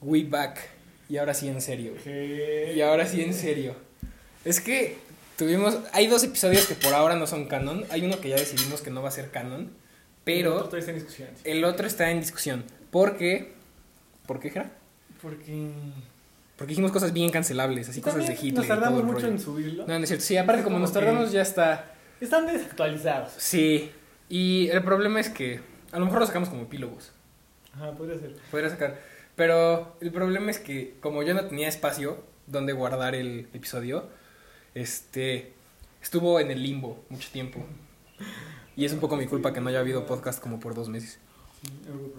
We back. Y ahora sí en serio. Que- Y ahora sí en serio. Es que tuvimos. Hay dos episodios que por ahora no son canon. Hay uno que ya decidimos que no va a ser canon. El otro Pero está en discusión. el otro está en discusión. Porque. ¿Por qué, Jera? Porque. Porque dijimos cosas bien cancelables, así cosas de Hitler. Nos tardamos mucho rollo. en subirlo. No, no es cierto. Sí, aparte, como como nos tardamos, ya está. Están desactualizados. Sí. Y el problema es que. A lo mejor lo sacamos como epílogos. Ajá, podría ser. Podría sacar. Pero el problema es que, como yo no tenía espacio donde guardar el episodio, este. Estuvo en el limbo mucho tiempo. Y es un poco mi culpa que no haya habido podcast como por dos meses.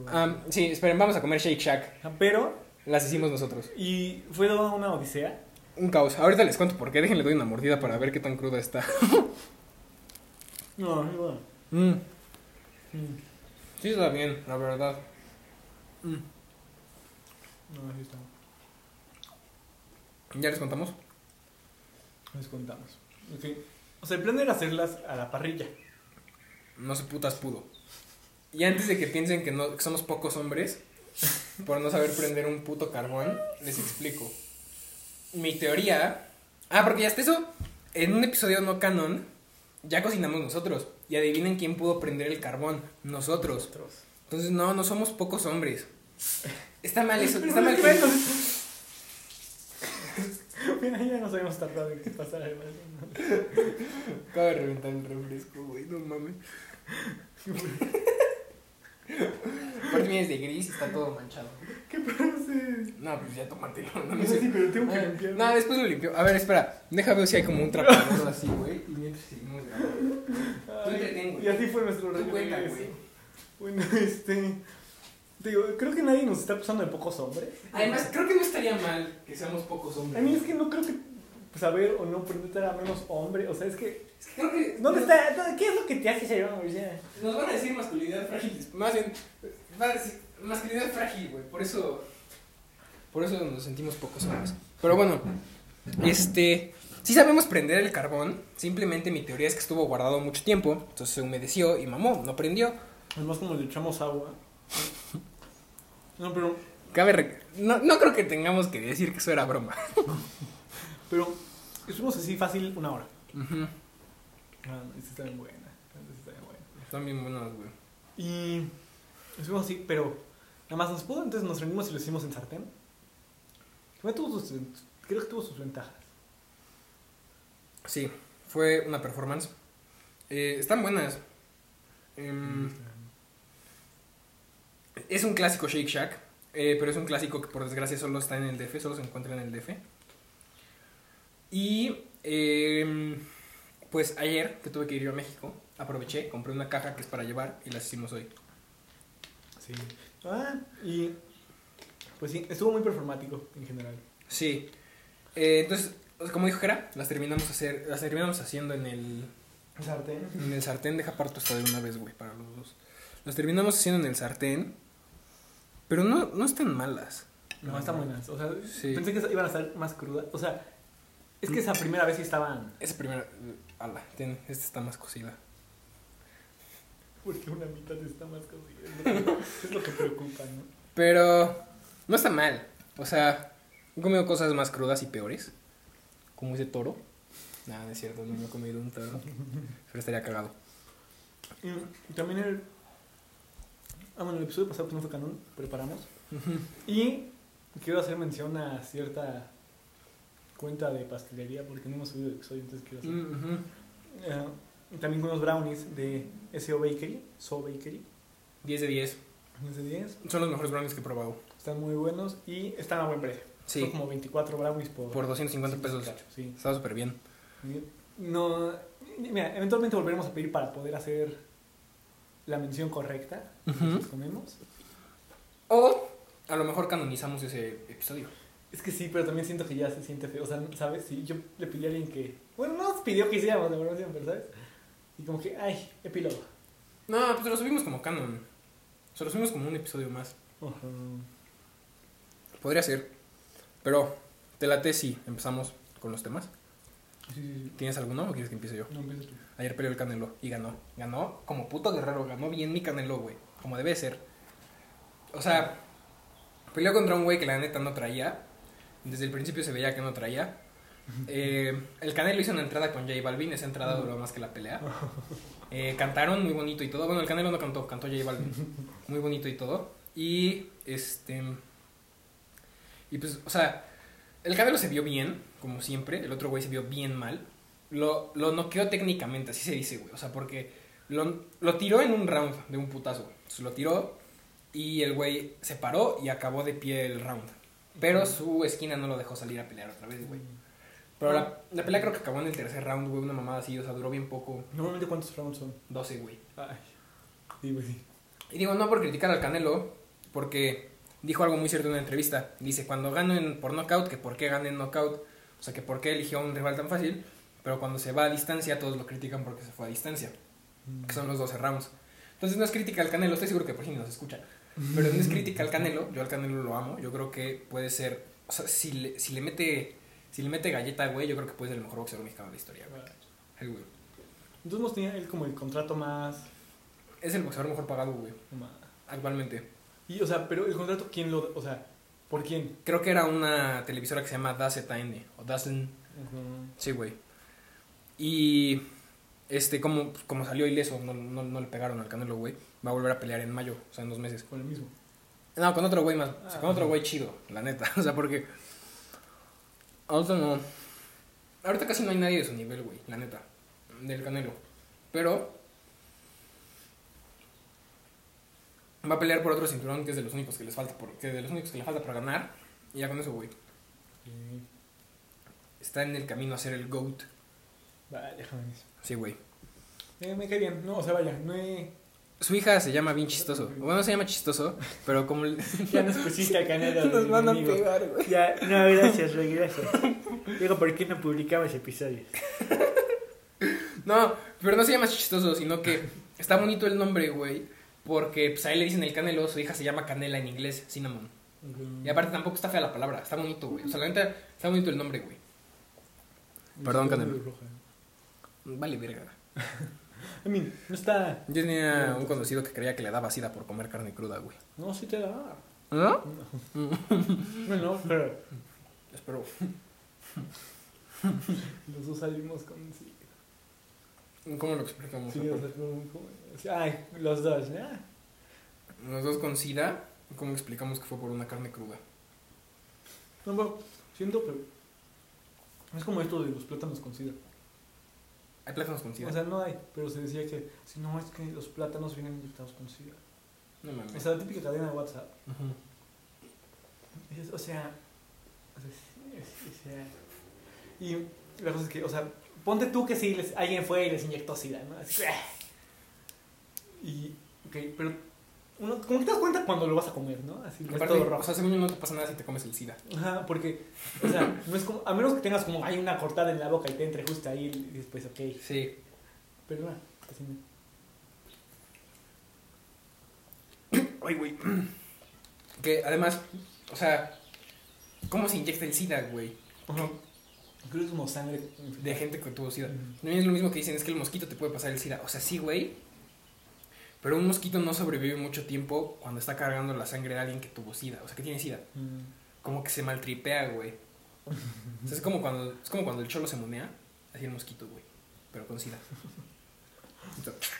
Ah, sí, esperen, vamos a comer Shake Shack. Ah, Pero, Las hicimos nosotros. y fue toda una odisea. Un caos. Ahorita les cuento por qué. Déjenle doy una mordida para ver qué tan cruda está. No, no, bueno. Mm, Mm. Sí, está bien, la verdad. Mm. No, así está. ¿Ya les contamos? Les contamos. En fin. O sea, el plan era hacerlas a la parrilla. No se putas pudo. Y antes de que piensen que, no, que somos pocos hombres, por no saber prender un puto carbón, les explico. Mi teoría. Ah, porque ya está eso. En un episodio no canon, ya cocinamos nosotros. Y adivinen quién pudo prender el carbón. Nosotros. Nosotros. Entonces, no, no somos pocos hombres. Está mal eso, está mal que. Mira, ya nos habíamos tardado en que pasara el Acaba de reventar el refresco, güey, no mames. Aparte vienes de gris y está todo manchado. ¿Qué pasa? No, pues ya tómatelo. No, No sé, pero tengo que limpiar. No, después lo limpio. A ver, espera. Deja ver si hay como un trapeador así, güey. Y mientras seguimos grabando. Tú entretén, güey. Y así fue nuestro eso. Bueno, este. Digo, creo que nadie nos está acusando de pocos hombres. Además, creo que no estaría mal que seamos pocos hombres. A mí es que no creo que saber o no aprender a menos hombre. O sea, es que. Es que creo que. ¿Dónde está? ¿Qué es lo que te hace ser hombre? Nos van a decir masculinidad frágil. Más bien, masculinidad frágil, güey. Por eso. Por eso nos sentimos pocos hombres. Pero bueno, este. Sí sabemos prender el carbón. Simplemente mi teoría es que estuvo guardado mucho tiempo. Entonces se humedeció y mamó, no prendió. Además, como le echamos agua. No, pero. Cabe no, no creo que tengamos que decir que eso era broma. Pero. Estuvimos así fácil una hora. Ujú. Ah, esta está bien buena. esta está bien buena. Están bien buenas, güey. Y. Estuvimos así, pero. Nada más nos pudo, entonces nos reunimos y lo hicimos en sartén. Tuvo sus, creo que tuvo sus ventajas. Sí, fue una performance. Eh, están buenas. Em, es un clásico Shake Shack, eh, pero es un clásico que por desgracia solo está en el DF, solo se encuentra en el DF. Y em, pues ayer que tuve que ir yo a México, aproveché, compré una caja que es para llevar y las hicimos hoy. Sí. Ah, y. Pues sí, estuvo muy performático en general. Sí. Eh, entonces, como dijo Jera, las terminamos hacer, las terminamos haciendo en el Sartén. En el sartén, deja parto esta de una vez, güey, para los dos. Las terminamos haciendo en el sartén. Pero no, no están malas. No, están buenas. O sea, Sí. pensé que iban a estar más crudas. O sea, es que esa primera vez sí estaban. Esa primera. Ala, ten, esta está más cocida. Porque una mitad está más cocida. es lo que preocupa, ¿no? Pero no está mal. O sea, he comido cosas más crudas y peores. Como ese toro. Nada, no es cierto, no, no he comido un toro. Pero estaría cagado. Y también el. Ah, bueno, el episodio pasado pues no fue canon, preparamos. Y quiero hacer mención a cierta cuenta de pastelería porque no hemos subido el episodio, entonces quiero hacer. Eh, también con unos brownies de SO Bakery, So Bakery, 10 de 10. 10 de 10. Son los mejores brownies que he probado. Están muy buenos y están a buen precio. Son Sí, como 24 brownies por, por 250 pesos. cacho, Sí. Está súper bien. No, mira, eventualmente volveremos a pedir para poder hacer la mención correcta Ujú. los que comemos. O a lo mejor canonizamos ese episodio. Es que sí, pero también siento que ya se siente feo. O sea, ¿sabes? Si yo le pedí a alguien que. Bueno, no nos pidió que hiciéramos la promoción, pero ¿sabes? Y como que, ay, epílogo. No, pues lo subimos como canon. Se lo subimos como un episodio más. Podría ser. Pero, te late si empezamos con los temas. Sí, sí, sí. ¿Tienes alguno o quieres que empiece yo? No empieza tú. Ayer peleó el Canelo y ganó. Ganó como puto guerrero. Ganó bien mi Canelo, güey. Como debe ser. O sea, Peleó contra un güey que la neta no traía. Desde el principio se veía que no traía. Eh, el Canelo hizo una entrada con J Balvin. Esa entrada duró más que la pelea. Eh, cantaron muy bonito y todo. Bueno, el Canelo no cantó, cantó J Balvin. Muy bonito y todo. Y este. Y pues, o sea, el Canelo se vio bien, como siempre. El otro güey se vio bien mal. Lo, lo noqueó técnicamente, así se dice, güey. O sea, porque lo, lo tiró en un round de un putazo. Entonces lo tiró y el güey se paró y acabó de pie el round. Pero su esquina no lo dejó salir a pelear otra vez, güey. Pero la, la pelea creo que acabó en el tercer round, güey, una mamada así, o sea, duró bien poco. Normalmente, ¿cuántos rounds son? 12, güey. Ay. Sí, güey. Y digo, no por criticar al Canelo, porque dijo algo muy cierto en una entrevista. Dice, cuando gano en, por knockout, que por qué gané en knockout, o sea, que por qué eligió a un rival tan fácil, pero cuando se va a distancia, todos lo critican porque se fue a distancia, que son los 12 rounds. Entonces no es crítica al Canelo, estoy seguro que por si nos escucha. Pero no es crítica al Canelo, yo al Canelo lo amo, yo creo que puede ser, o sea, si le, si le mete si le mete galleta, güey, yo creo que puede ser el mejor boxeador mexicano de la historia, güey. El güey. Entonces tenía él como el contrato más... Es el boxeador mejor pagado, güey, más- actualmente. Y, o sea, pero el contrato, ¿quién lo... O sea, ¿por quién? Creo que era una televisora que se llama DAZN, o DAZN, sí, güey. Y, este, como, como salió ileso, no, no, no le pegaron al Canelo, güey, va a volver a pelear en mayo, o sea, en dos meses. Con el mismo. No, con otro güey más, o sea, Ah. con otro güey chido, la neta, o sea, porque... Ahorita no... Ahorita casi no hay nadie de su nivel, güey, la neta, del Canelo. Pero... Va a pelear por otro cinturón que es de los únicos que les falta, por, que de los únicos que le falta para ganar. Y ya con eso, güey. Está en el camino a ser el GOAT. Vale, déjame ver. Sí, güey. Eh, me cae bien. No, o sea, vaya, no he... Su hija se llama bien chistoso. Bueno, se llama chistoso, pero como... le- Ya nos pusiste a. Nos van a pegar, güey. Ya, no, gracias, güey, gracias. Digo, ¿por qué no publicabas episodios? No, pero no se llama chistoso, sino que está bonito el nombre, güey. Porque pues, a él le dicen el canelo, su hija se llama canela en inglés, cinnamon. Y aparte tampoco está fea la palabra, está bonito, güey. O sea, la neta, está bonito el nombre, güey. Perdón, Canelo. Vale, verga. I mean, no está... Yo tenía un conocido que creía que le daba sida por comer carne cruda, güey. No, sí te da. ¿No? Bueno, pero Espero. los dos salimos con... Sí, ¿Cómo lo explicamos? sí, o sea, ay, los dos, ¿ya? Los dos con sida, ¿cómo explicamos que fue por una carne cruda? No, pero siento que... Es como esto de los plátanos con sida. ¿Hay plátanos con sida? O sea, no hay, pero se decía que si no es que los plátanos vienen inyectados con sida. no mames. O sea, la típica cadena de WhatsApp. Ujú. Es- o sea, o sea, y la cosa es que, o sea, ponte tú que si les, alguien fue y les inyectó sida, ¿no? Así, ¡ah! y, ok, pero uno, como que te das cuenta cuando lo vas a comer, ¿no? Así, Aparte, todo o rojo. sea, según yo no te pasa nada si te comes el sida. Ajá, porque, o sea, no es como, a menos que tengas como, hay una cortada en la boca y te entre justo ahí y después, ok, Sí. pero no, así no. Ay, güey. Que además, o sea, ¿cómo se inyecta el SIDA, güey? Ajá. Creo que es como sangre. De gente que tuvo SIDA. No es lo mismo que dicen, es que el mosquito te puede pasar el SIDA. O sea, sí, güey. Pero un mosquito no sobrevive mucho tiempo cuando está cargando la sangre de alguien que tuvo SIDA. O sea, que tiene SIDA. Mm. Como que se maltripea, güey. O sea, es como cuando, es como cuando el cholo se monea. Así el mosquito, güey. Pero con SIDA. Entonces,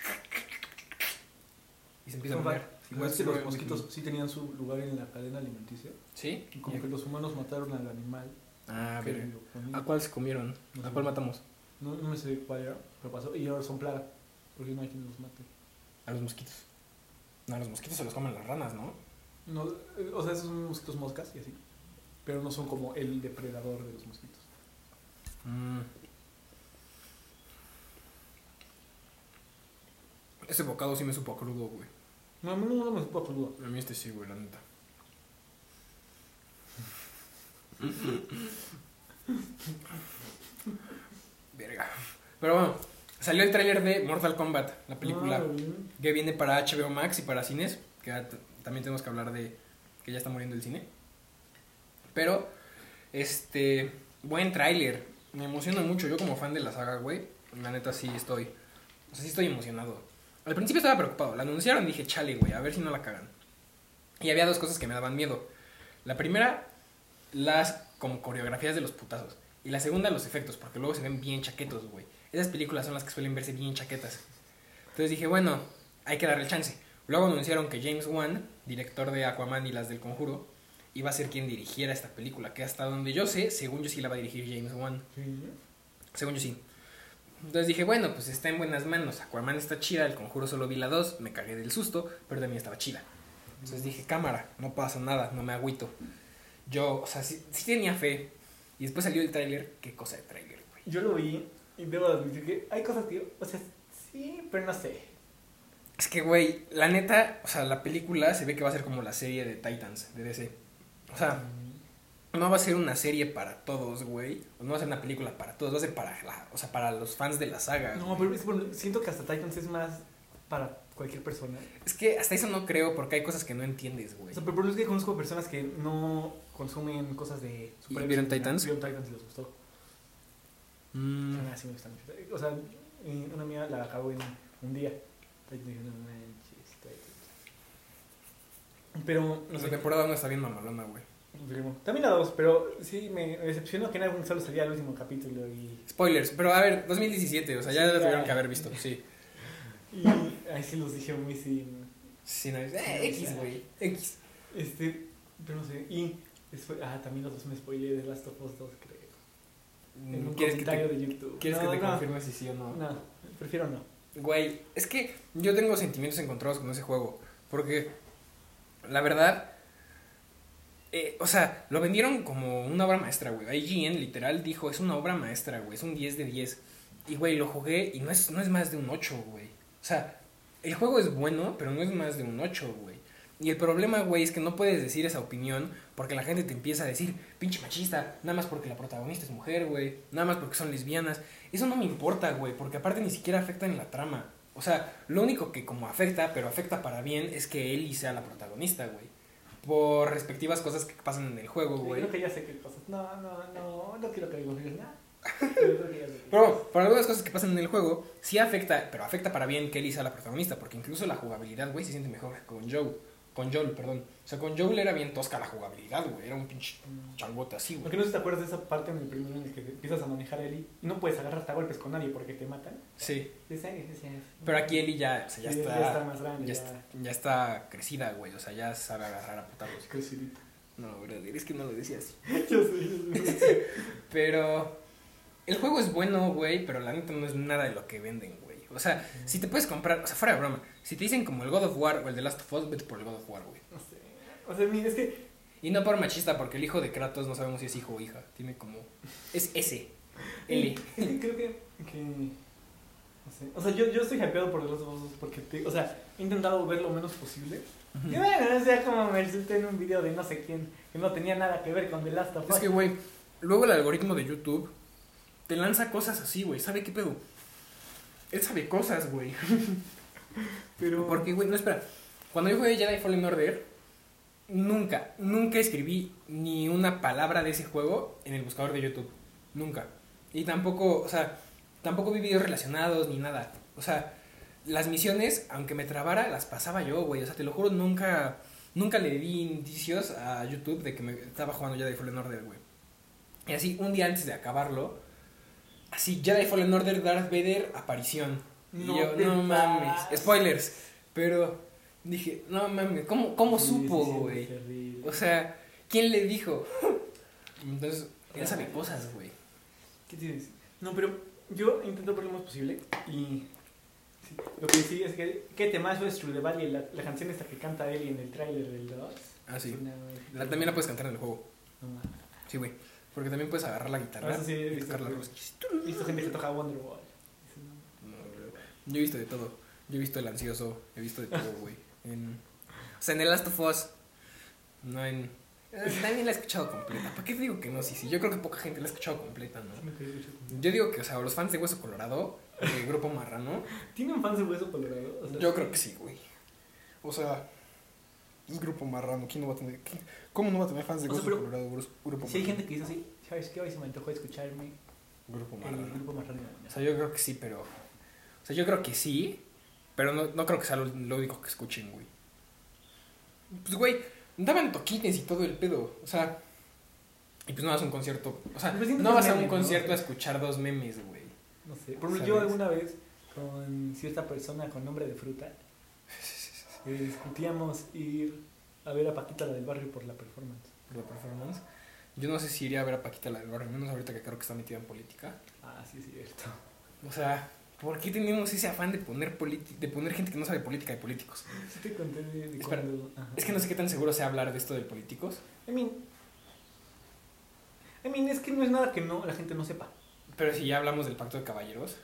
Y se empieza a mover. Igual que los mosquitos sí tenían su lugar en la cadena alimenticia. ¿Sí? Y como que los humanos mataron al animal. Ah, comía. ¿A cuál se comieron? No ¿A cuál matamos? No, no me sé cuál era, pero pasó. Y ahora son plaga. Porque no hay quien los mate. A los mosquitos. No, a los mosquitos se los comen las ranas, ¿no? No, o sea, esos son mosquitos moscas y así. Pero no son como el depredador de los mosquitos. Mm. Ese bocado sí me supo a crudo, güey. No, a mí no, no me supo a crudo. A mí este sí, güey, la neta. Verga. Pero bueno, salió el tráiler de Mortal Kombat, la película Ah, que viene para HBO Max y para cines, que también tenemos que hablar de que ya está muriendo el cine. Pero, este, buen tráiler. Me emociona mucho, yo como fan de la saga, güey. La neta sí estoy, o sea, sí estoy emocionado. Al principio estaba preocupado, la anunciaron y dije, chale, güey, a ver si no la cagan. Y había dos cosas que me daban miedo. La primera, las como coreografías de los putazos. Y la segunda, los efectos, porque luego se ven bien chaquetos, güey. Esas películas son las que suelen verse bien chaquetas. Entonces dije, bueno, hay que darle el chance. Luego anunciaron que James Wan, director de Aquaman y las del Conjuro, iba a ser quien dirigiera esta película. Que hasta donde yo sé, según yo sí la va a dirigir James Wan. Según yo sí. Entonces dije, bueno, pues está en buenas manos. Aquaman está chida, el conjuro solo vi la 2, me cagué del susto, pero también estaba chida. Entonces dije, cámara, no pasa nada, no me agüito. Yo, o sea, sí, sí tenía fe. Y después salió el tráiler, qué cosa de tráiler, güey. Yo lo vi y debo admitir que hay cosas que, o sea, sí, pero no sé. Es que, güey, la neta, o sea, la película se ve que va a ser como la serie de Titans, de DC. O sea, no va a ser una serie para todos, güey. O no va a ser una película para todos, va a ser para, la, o sea, para los fans de la saga. No, güey. pero es siento que hasta Titans es más para cualquier persona. Es que hasta eso no creo, porque hay cosas que no entiendes, O güey. sea, pero por eso es que conozco personas que no consumen cosas de vieron Titans? Vieron Titans y les gustó. Mm, Ah, me gusta mucho. O sea, una mía la acabó en un día. Pero, no sé, temporada 1 está bien mamalona, güey. También la dos, pero sí me decepcionó que en algún solo salía el último capítulo y... Spoilers, pero a ver, 2017, o sea, ya Sí, lo tuvieron que haber visto, sí. Y ahí sí los dije muy sin... Sí, no, eh, X, güey, X. Este, pero no sé. Y después, ah, también los dos me spoileé de Last of Us 2, creo. En un ¿Quieres que te, de YouTube. ¿quieres no, que te no, confirme si sí o no? No, prefiero no. Güey, es que yo tengo sentimientos encontrados con ese juego. Porque, la verdad, eh, o sea, lo vendieron como una obra maestra, güey. IGN literal dijo, es una obra maestra, güey. Es un 10 de 10. Y, güey, lo jugué y no es, no es más de un 8, güey. O sea, el juego es bueno, pero no es más de un 8, güey. Y el problema, güey, es que no puedes decir esa opinión porque la gente te empieza a decir, pinche machista, nada más porque la protagonista es mujer, güey, nada más porque son lesbianas. Eso no me importa, güey, porque aparte ni siquiera afecta en la trama. O sea, lo único que como afecta, pero afecta para bien, es que Ellie sea la protagonista, güey. Por respectivas cosas que pasan en el juego, güey. creo que ya sé qué cosas. No, no, no, no quiero que digas nada. Pero por algunas cosas que pasan en el juego, sí afecta, pero afecta para bien que Ellie sea la protagonista, porque incluso la jugabilidad, güey, se siente mejor que con Joe. Con Joel, perdón. O sea, con Joel era bien tosca la jugabilidad, güey. Era un pinche changote así, güey. Porque no sé si te acuerdas de esa parte en el primero en el que empiezas a manejar a Ellie y no puedes agarrarte a golpes con nadie porque te matan. Sí. Pero aquí Ellie ya, o sea, ya, Sí, está, ya está más grande, ya, ya. está, ya está crecida, güey. O sea, ya sabe agarrar a putazos. Crecidita. No, brother, es que no lo decía así. Yo sé, yo sé. Pero el juego es bueno, güey, pero la neta no es nada de lo que venden, güey. O sea, si te puedes comprar, o sea, fuera de broma, si te dicen como el God of War o el de Last of Us, vete por el God of War, güey. No sé. O sea, mira, es que Y no por machista, porque el hijo de Kratos no sabemos si es hijo o hija. Tiene como. Es ese. L. Creo que, que no sé. O sea, yo, yo estoy hypeado por los dos porque, te- o sea, he intentado ver lo menos posible. Y bueno, o sea, como me resulté en un video de no sé quién que no tenía nada que ver con The Last of Us. Es que, güey, luego el algoritmo de YouTube te lanza cosas así, güey. ¿Sabe qué pedo? Él sabe cosas, güey. pero Porque, güey, no, espera. Cuando yo jugué Jedi Fallen Order, nunca, nunca escribí ni una palabra de ese juego en el buscador de YouTube. Nunca. Y tampoco, o sea, tampoco vi videos relacionados ni nada. O sea, las misiones, aunque me trabara, las pasaba yo, güey. O sea, te lo juro, nunca, nunca le di indicios a YouTube de que me estaba jugando Jedi Fallen Order, güey. Y así, un día antes de acabarlo, así, Jedi Fallen Order, Darth Vader, aparición. Y No yo, te no mames, spoilers. Pero dije, no mames, ¿cómo, cómo Sí, supo, sí, güey? O sea, ¿quién le dijo? Entonces, él sabe cosas, güey. ¿Qué tienes? No, pero yo intento ver lo más posible y sí, lo que sí es que qué temazo es True the Valley, la, la canción esta que canta Ellie en el tráiler del 2. Ah, sí. Una- La, también la puedes cantar en el juego. No mames. Sí, güey. Porque también puedes agarrar la guitarra Ah, eso sí, he y visto tocar la que- rosquilla. He visto gente que toca Wonderwall. No. Yo he visto de todo. Yo he visto el ansioso. He visto de todo, güey. En... O sea, en el Last of Us. No en. eh, También la he escuchado completa. ¿Para qué digo que no? Sí, sí. Yo creo que poca gente la ha escuchado completa, ¿no? Yo digo que, o sea, los fans de Hueso Colorado, el grupo Marrano, ¿Tienen fans de Hueso Colorado? O sea, yo creo que sí, güey. O sea, es grupo Marrano. ¿Quién no va a tener? quién- ¿Cómo no va a tener fans de O sea, pero- Colorado? Grupo, grupo Si hay Marrano. gente que dice así, ¿sabes qué? Hoy se me antojó escucharme Grupo el Marrano. grupo más raro. O sea, yo creo que sí, pero. O sea, yo creo que sí, pero no, no creo que sea lo, lo único que escuchen, güey. Pues, güey, daban toquines y todo el pedo. O sea, y pues no vas a un concierto. O sea, no vas a un concierto a escuchar dos memes, güey. No sé. Por ejemplo, yo alguna vez con cierta persona con nombre de fruta eh, discutíamos ir a ver a Paquita la del barrio por la performance. Por la performance. Yo no sé si iría a ver a Paquita la del barrio, menos ahorita que creo que está metida en política. Ah, sí, es cierto. O sea, ¿por qué tenemos ese afán de poner de poner gente que no sabe política de políticos? Sí te conté de, de Espera, cuando... Es que no sé qué tan seguro sea hablar de esto de políticos, I mean, I mean, es que no es nada que no la gente no sepa. pero si ya hablamos del pacto de caballeros,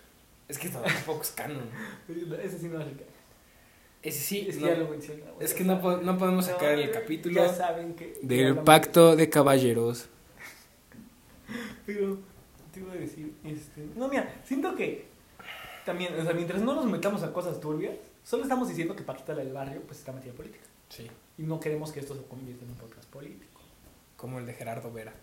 es que tampoco es canon. Ese sí no es el que... Ese sí, Es que no- ya lo es que no, no podemos sacar el capítulo Ya saben que... que del pacto de caballeros. Pero, te iba a decir, este... No, mira, siento que también, o sea, mientras no nos metamos a cosas turbias, solo estamos diciendo que Paquita del barrio pues está metida en política. Sí, Y no queremos que esto se convierta en un podcast político. como el de Gerardo Vera.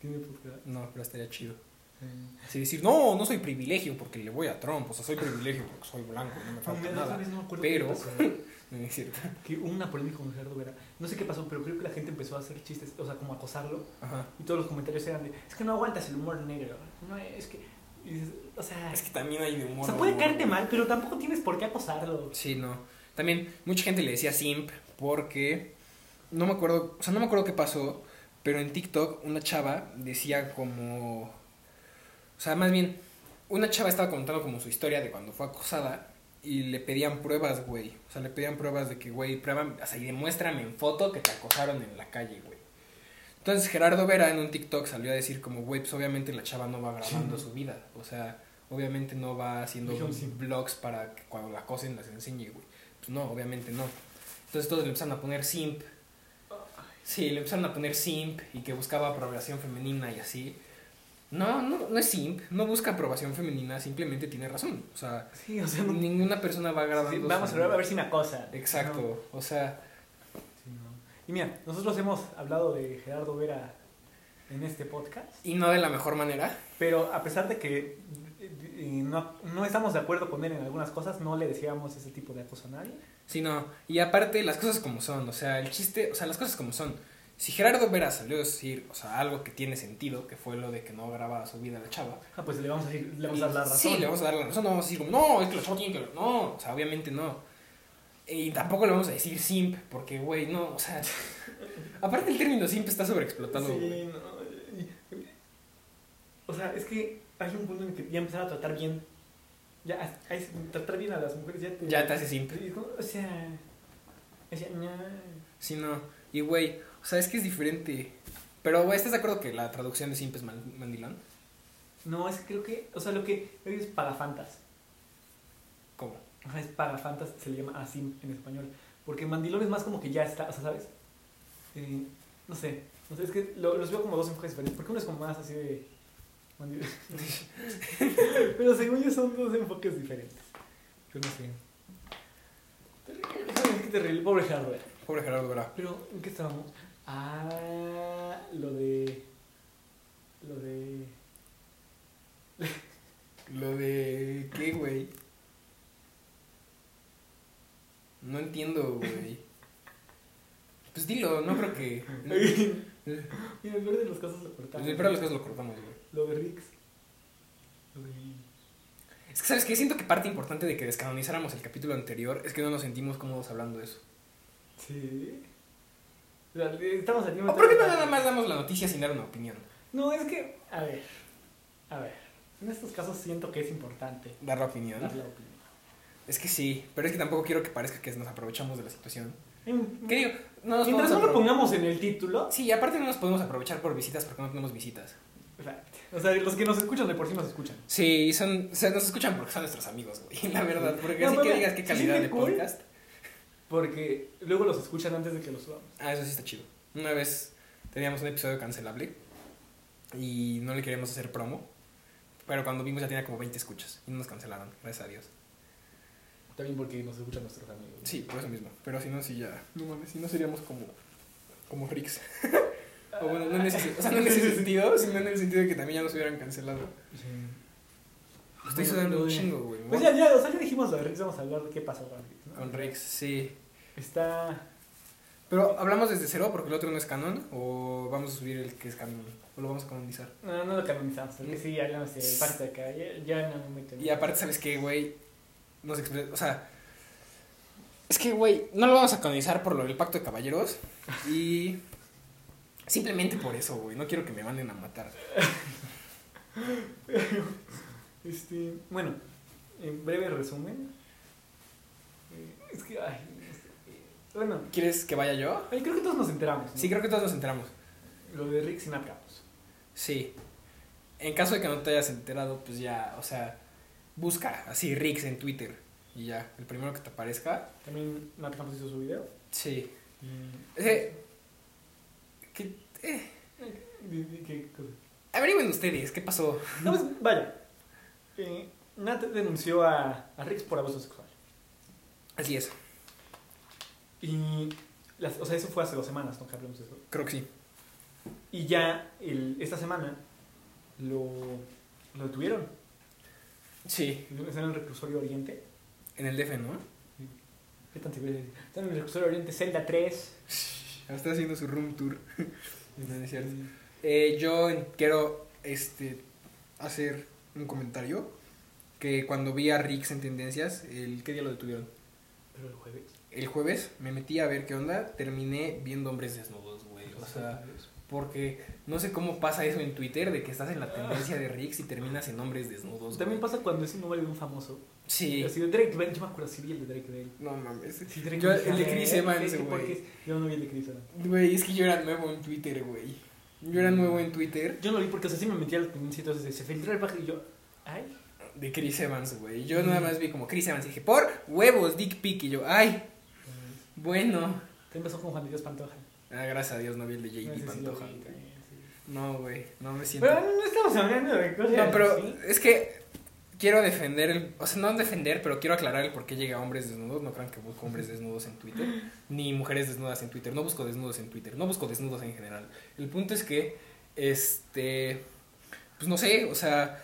¿Tiene podcast? No, pero estaría chido. Eh, Así decir, no, no soy privilegio porque le voy a Trump, o sea, soy privilegio porque soy blanco, no me falta nada. no me pero-. No es cierto. que hubo una polémica con Gerardo Vera. No sé qué pasó, pero creo que la gente empezó a hacer chistes, o sea, como a acosarlo. Ajá. Y todos los comentarios eran de, es que no aguantas el humor negro. No, es que, o sea, Es que también hay de humor. o sea, puede humor, caerte mal, pero tampoco tienes por qué acosarlo. Sí, no. También mucha gente le decía simp porque no me acuerdo, o sea, no me acuerdo qué pasó, pero en TikTok una chava decía como o sea, más bien una chava estaba contando como su historia de cuando fue acosada y le pedían pruebas, güey. O sea, le pedían pruebas de que, güey, prueba, o sea, y demuéstrame en foto que te acosaron en la calle, güey. Entonces Gerardo Vera en un TikTok salió a decir como, güey, pues obviamente la chava no va grabando su vida. O sea, obviamente no va haciendo simp. vlogs para que cuando la acosen las enseñe, güey. Pues no, obviamente no. Entonces todos le empezaron a poner simp. Sí, le empezaron a poner simp y que buscaba aprobación femenina y así. No, no, no es simp, no busca aprobación femenina, simplemente tiene razón. O sea, Sí, o sea, no- ninguna persona va grabando. sí, vamos a su- ver a ver si me acosa. Exacto, o sea, sí, no. Y mira, nosotros hemos hablado de Gerardo Vera en este podcast, y no de la mejor manera. pero a pesar de que eh, no, no estamos de acuerdo con él en algunas cosas, no le decíamos ese tipo de acoso a nadie. Sí, no. Y aparte, las cosas como son, o sea, el chiste, o sea, las cosas como son. Si Gerardo Vera salió a decir, o sea, algo que tiene sentido, que fue lo de que no graba su vida la chava. Ah, pues le vamos a, decir- le vamos a dar la razón. Sí, le vamos a dar la razón, no vamos a decir no, es que la chava tiene que... No, o sea, obviamente no. Y tampoco le vamos a decir simp, porque, güey, no, o sea... aparte el término simp está sobreexplotado, Sí, güey. no, O sea, es que hay un punto en el que ya empezar a tratar bien. Ya, hay- tratar bien a las mujeres ya te. Ya te hace simp. y como, O sea. O sea, no. Sí, no. Y, güey, o sea, es que es diferente. Pero, güey, ¿estás de acuerdo que la traducción de simp es man- mandilón? No, es que creo que. O sea, lo que es pagafantas. ¿Cómo? Ajá, es pagafantas, se le llama así en español. Porque mandilón es más como que ya está, o sea, ¿sabes? Eh, no sé. No sé, es que lo- los veo como dos enfoques diferentes. Porque uno es como más así de. mandilón. Pero según yo son dos enfoques diferentes. Yo no sé. Terrible, terrible. Pobre Gerardo. Pobre Gerardo Vera. Pero, ¿en qué estábamos? Ah, lo de. Lo de. Lo de... ¿Qué, güey? No entiendo, güey. Pues dilo, no creo que... Mira, el peor de los casos lo cortamos. Pues, pero las cosas lo cortamos, güey. Lo de Rix. Lo de. Es que, ¿sabes qué? Siento que parte importante de que descanonizáramos el capítulo anterior es que no nos sentimos cómodos hablando de eso. Sí. Estamos haciendo. ¿O por qué no nada más damos la noticia sin dar una opinión? No, es que. A ver. A ver. En estos casos siento que es importante Dar la opinión. dar la opinión. Es que sí, pero es que tampoco quiero que parezca que nos aprovechamos de la situación. En- ¿Qué digo? No nos Mientras no lo pongamos en el título. Sí, y aparte no nos podemos aprovechar por visitas porque no tenemos visitas. O sea, los que nos escuchan de por sí nos escuchan. Sí, son, o sea, nos escuchan porque son nuestros amigos, güey. La verdad, porque No, así que digas qué calidad de cool. podcast. Porque luego los escuchan antes de que los subamos. Ah, eso sí está chido. Una vez teníamos un episodio cancelable y no le queríamos hacer promo, pero cuando vimos ya tenía como 20 escuchas y no nos cancelaron, gracias a Dios. También porque nos escuchan nuestros amigos. Sí, por eso mismo. Pero si no, sí ya. No mames, si no seríamos como. Como Rix. o bueno, no en ese, o sea, no en ese sentido, sino en el sentido de que también ya nos hubieran cancelado. Estoy sudando un chingo, güey. Pues ya, ya, o sea, ya dijimos de Rix, vamos a hablar de qué pasó con Rix. Con Rix, sí. Está. Pero hablamos desde cero porque el otro no es canon o vamos a subir el que es canon o lo vamos a canonizar. No, no lo canonizamos, porque sí, hablamos de parte de acá, ya, ya no me meto. Y aparte, ¿sabes qué, güey? No sé, o sea, es que, güey, no lo vamos a canonizar por lo del pacto de caballeros y simplemente por eso, güey, no quiero que me manden a matar. Este, bueno, en breve resumen. Eh, Es que, ay, no sé, eh, bueno, ¿Quieres que vaya yo? ay, creo que todos nos enteramos. ¿no? Sí, creo que todos nos enteramos. Lo de Rick sin Campos. Sí. En caso de que no te hayas enterado, pues ya, o sea, busca así Rix en Twitter y ya, el primero que te aparezca. También Nat Campos hizo su video. Sí. Y- Eh, que, eh, di- ¿Qué cosa? averigüen ustedes, ¿qué pasó? No, pues, vaya. Eh, Nat denunció a, a Rick por abuso sexual. Así es, Y, las, o sea, eso fue hace dos semanas, ¿no? Que hablamos de eso. creo que sí. Y ya el, esta semana lo, lo detuvieron. Sí, Está en el reclusorio Oriente. en el DF, ¿no? ¿Qué tan seguro es? Está en el reclusorio Oriente, celda 3. Está haciendo su room tour. No, es cierto. Eh, yo quiero este, hacer un comentario. Que cuando vi a Rix en tendencias, el, ¿qué día lo detuvieron? Pero el jueves. El jueves me metí a ver qué onda. Terminé viendo hombres desnudos, güey. O sea, porque no sé cómo pasa eso en Twitter de que estás en la tendencia de Rix y terminas en hombres desnudos. También güey. pasa cuando es un nombre de un famoso. Sí. Así de Drake Bell, yo me acuerdo, sí vi el de Drake Bell. No mames. Sí, Drake Yo, el de Chris Evans, güey. Yo no vi el de Chris Evans. Güey, es que yo era nuevo en Twitter, güey. Yo era nuevo en Twitter Yo no lo vi porque, o sea, sí me metí al tendencia y entonces se filtró el pack y yo, ay. De Chris Evans, güey. Yo nada más vi como Chris Evans y dije, por huevos, dick pic. Y yo, ay, bueno. ¿Qué empezó con Juan Dios Pantoja? Ah, gracias a Dios no vi el de No JD si Pantoja. vi güey. también, sí. No, güey, no me siento. Pero no estamos hablando de cosas No, pero es que quiero defender, el, o sea, no defender, pero quiero aclarar el por qué llegué a hombres desnudos. No crean que busco hombres desnudos en Twitter, ni mujeres desnudas en Twitter. No busco desnudos en Twitter, no busco desnudos en general. El punto es que, este, pues no sé, o sea,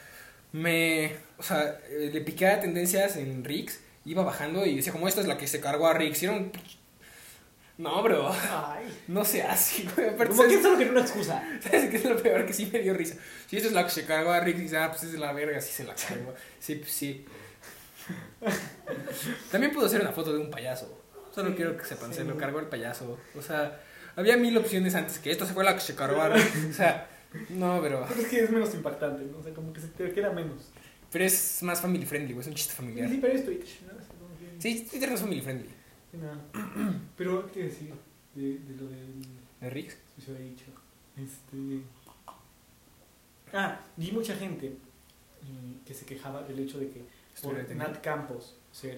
me, o sea, eh, le piqué a tendencias en Rix, iba bajando y decía, como esta es la que se cargó a Rix. Y era un... No, bro, Ay. no se hace, güey. Aparte, Como que solo quería una excusa. ¿Sabes qué es lo peor? Que sí me dio risa. Si esta es la que se cargó a Rick, dice, ah, pues es de la verga, sí se la cargó. Sí, pues sí. También pudo ser una foto de un payaso. Solo Sí, quiero que sepan, se lo cargó el payaso. O sea, había mil opciones antes que esta se fue la que se cargó a Rick. O sea, no, pero. Pero es que es menos impactante, ¿no? O sea, como que se te queda menos. Pero es más family friendly, güey, es un chiste familiar. Sí, pero es Twitch, ¿no? O sea, como que- Sí, Twitter no es family friendly. Sí, nada. Pero, ¿qué decir? De, de lo del. ¿De Rick? Se había dicho. Este. Ah, vi mucha gente mm, que se quejaba del hecho de que por Estuviera detenido. Nat Campos ser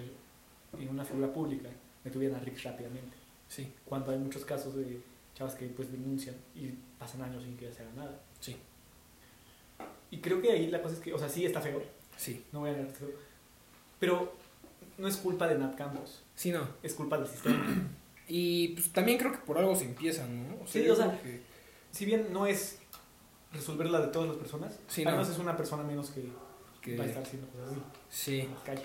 eh, una figura pública, detuvieran a Rick rápidamente. Sí, Cuando hay muchos casos de chavas que pues denuncian y pasan años sin que se haga nada. sí, Y creo que ahí la cosa es que, o sea, sí está feo, sí. no voy a negar feo, pero no es culpa de Nat Campos, Sí, no. es culpa del sistema. Y pues también creo que por algo se empieza, ¿no? Sí, yo o sea, que- si bien no es resolver la de todas las personas, Sí, al no. menos es una persona menos que, que- va a estar haciendo cosas así Sí. en las calles.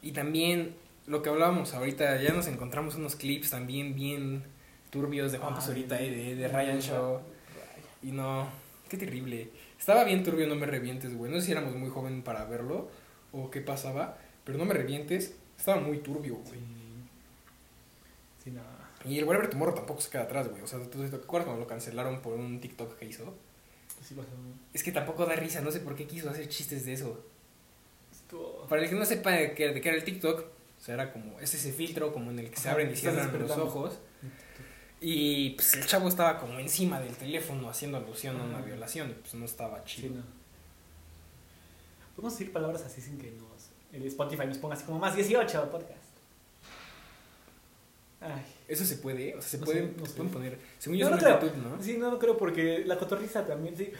Y también lo que hablábamos ahorita, ya nos encontramos unos clips también bien turbios de Juan Pazurita y de, de no, Ryan Shaw. Y no, qué terrible. Estaba bien turbio, no me revientes, güey. No sé si éramos muy joven para verlo o qué pasaba, pero no me revientes. Estaba muy turbio, Sí. güey. Sí, no. Y el Whatever Tomorrow tampoco se queda atrás, güey. O sea, ¿tú te acuerdas cuando lo cancelaron por un TikTok que hizo? Sí pasó. Es que tampoco da risa, no sé por qué quiso hacer chistes de eso. Estuvo... Para el que no sepa de qué, de era el TikTok, o sea, era como, es ese filtro como en el que se abren y cierran los ojos. Y pues el chavo estaba como encima del teléfono haciendo alusión a una violación y pues no estaba Sí, chido. no. Podemos decir palabras así sin que nos... El Spotify nos ponga así como más 18 podcast. Ay. Eso se puede, o sea, se No pueden, sé, no se pueden poner. Según yo No, no creo. actitud, ¿no? Sí, no, no creo porque la cotorriza también, sí.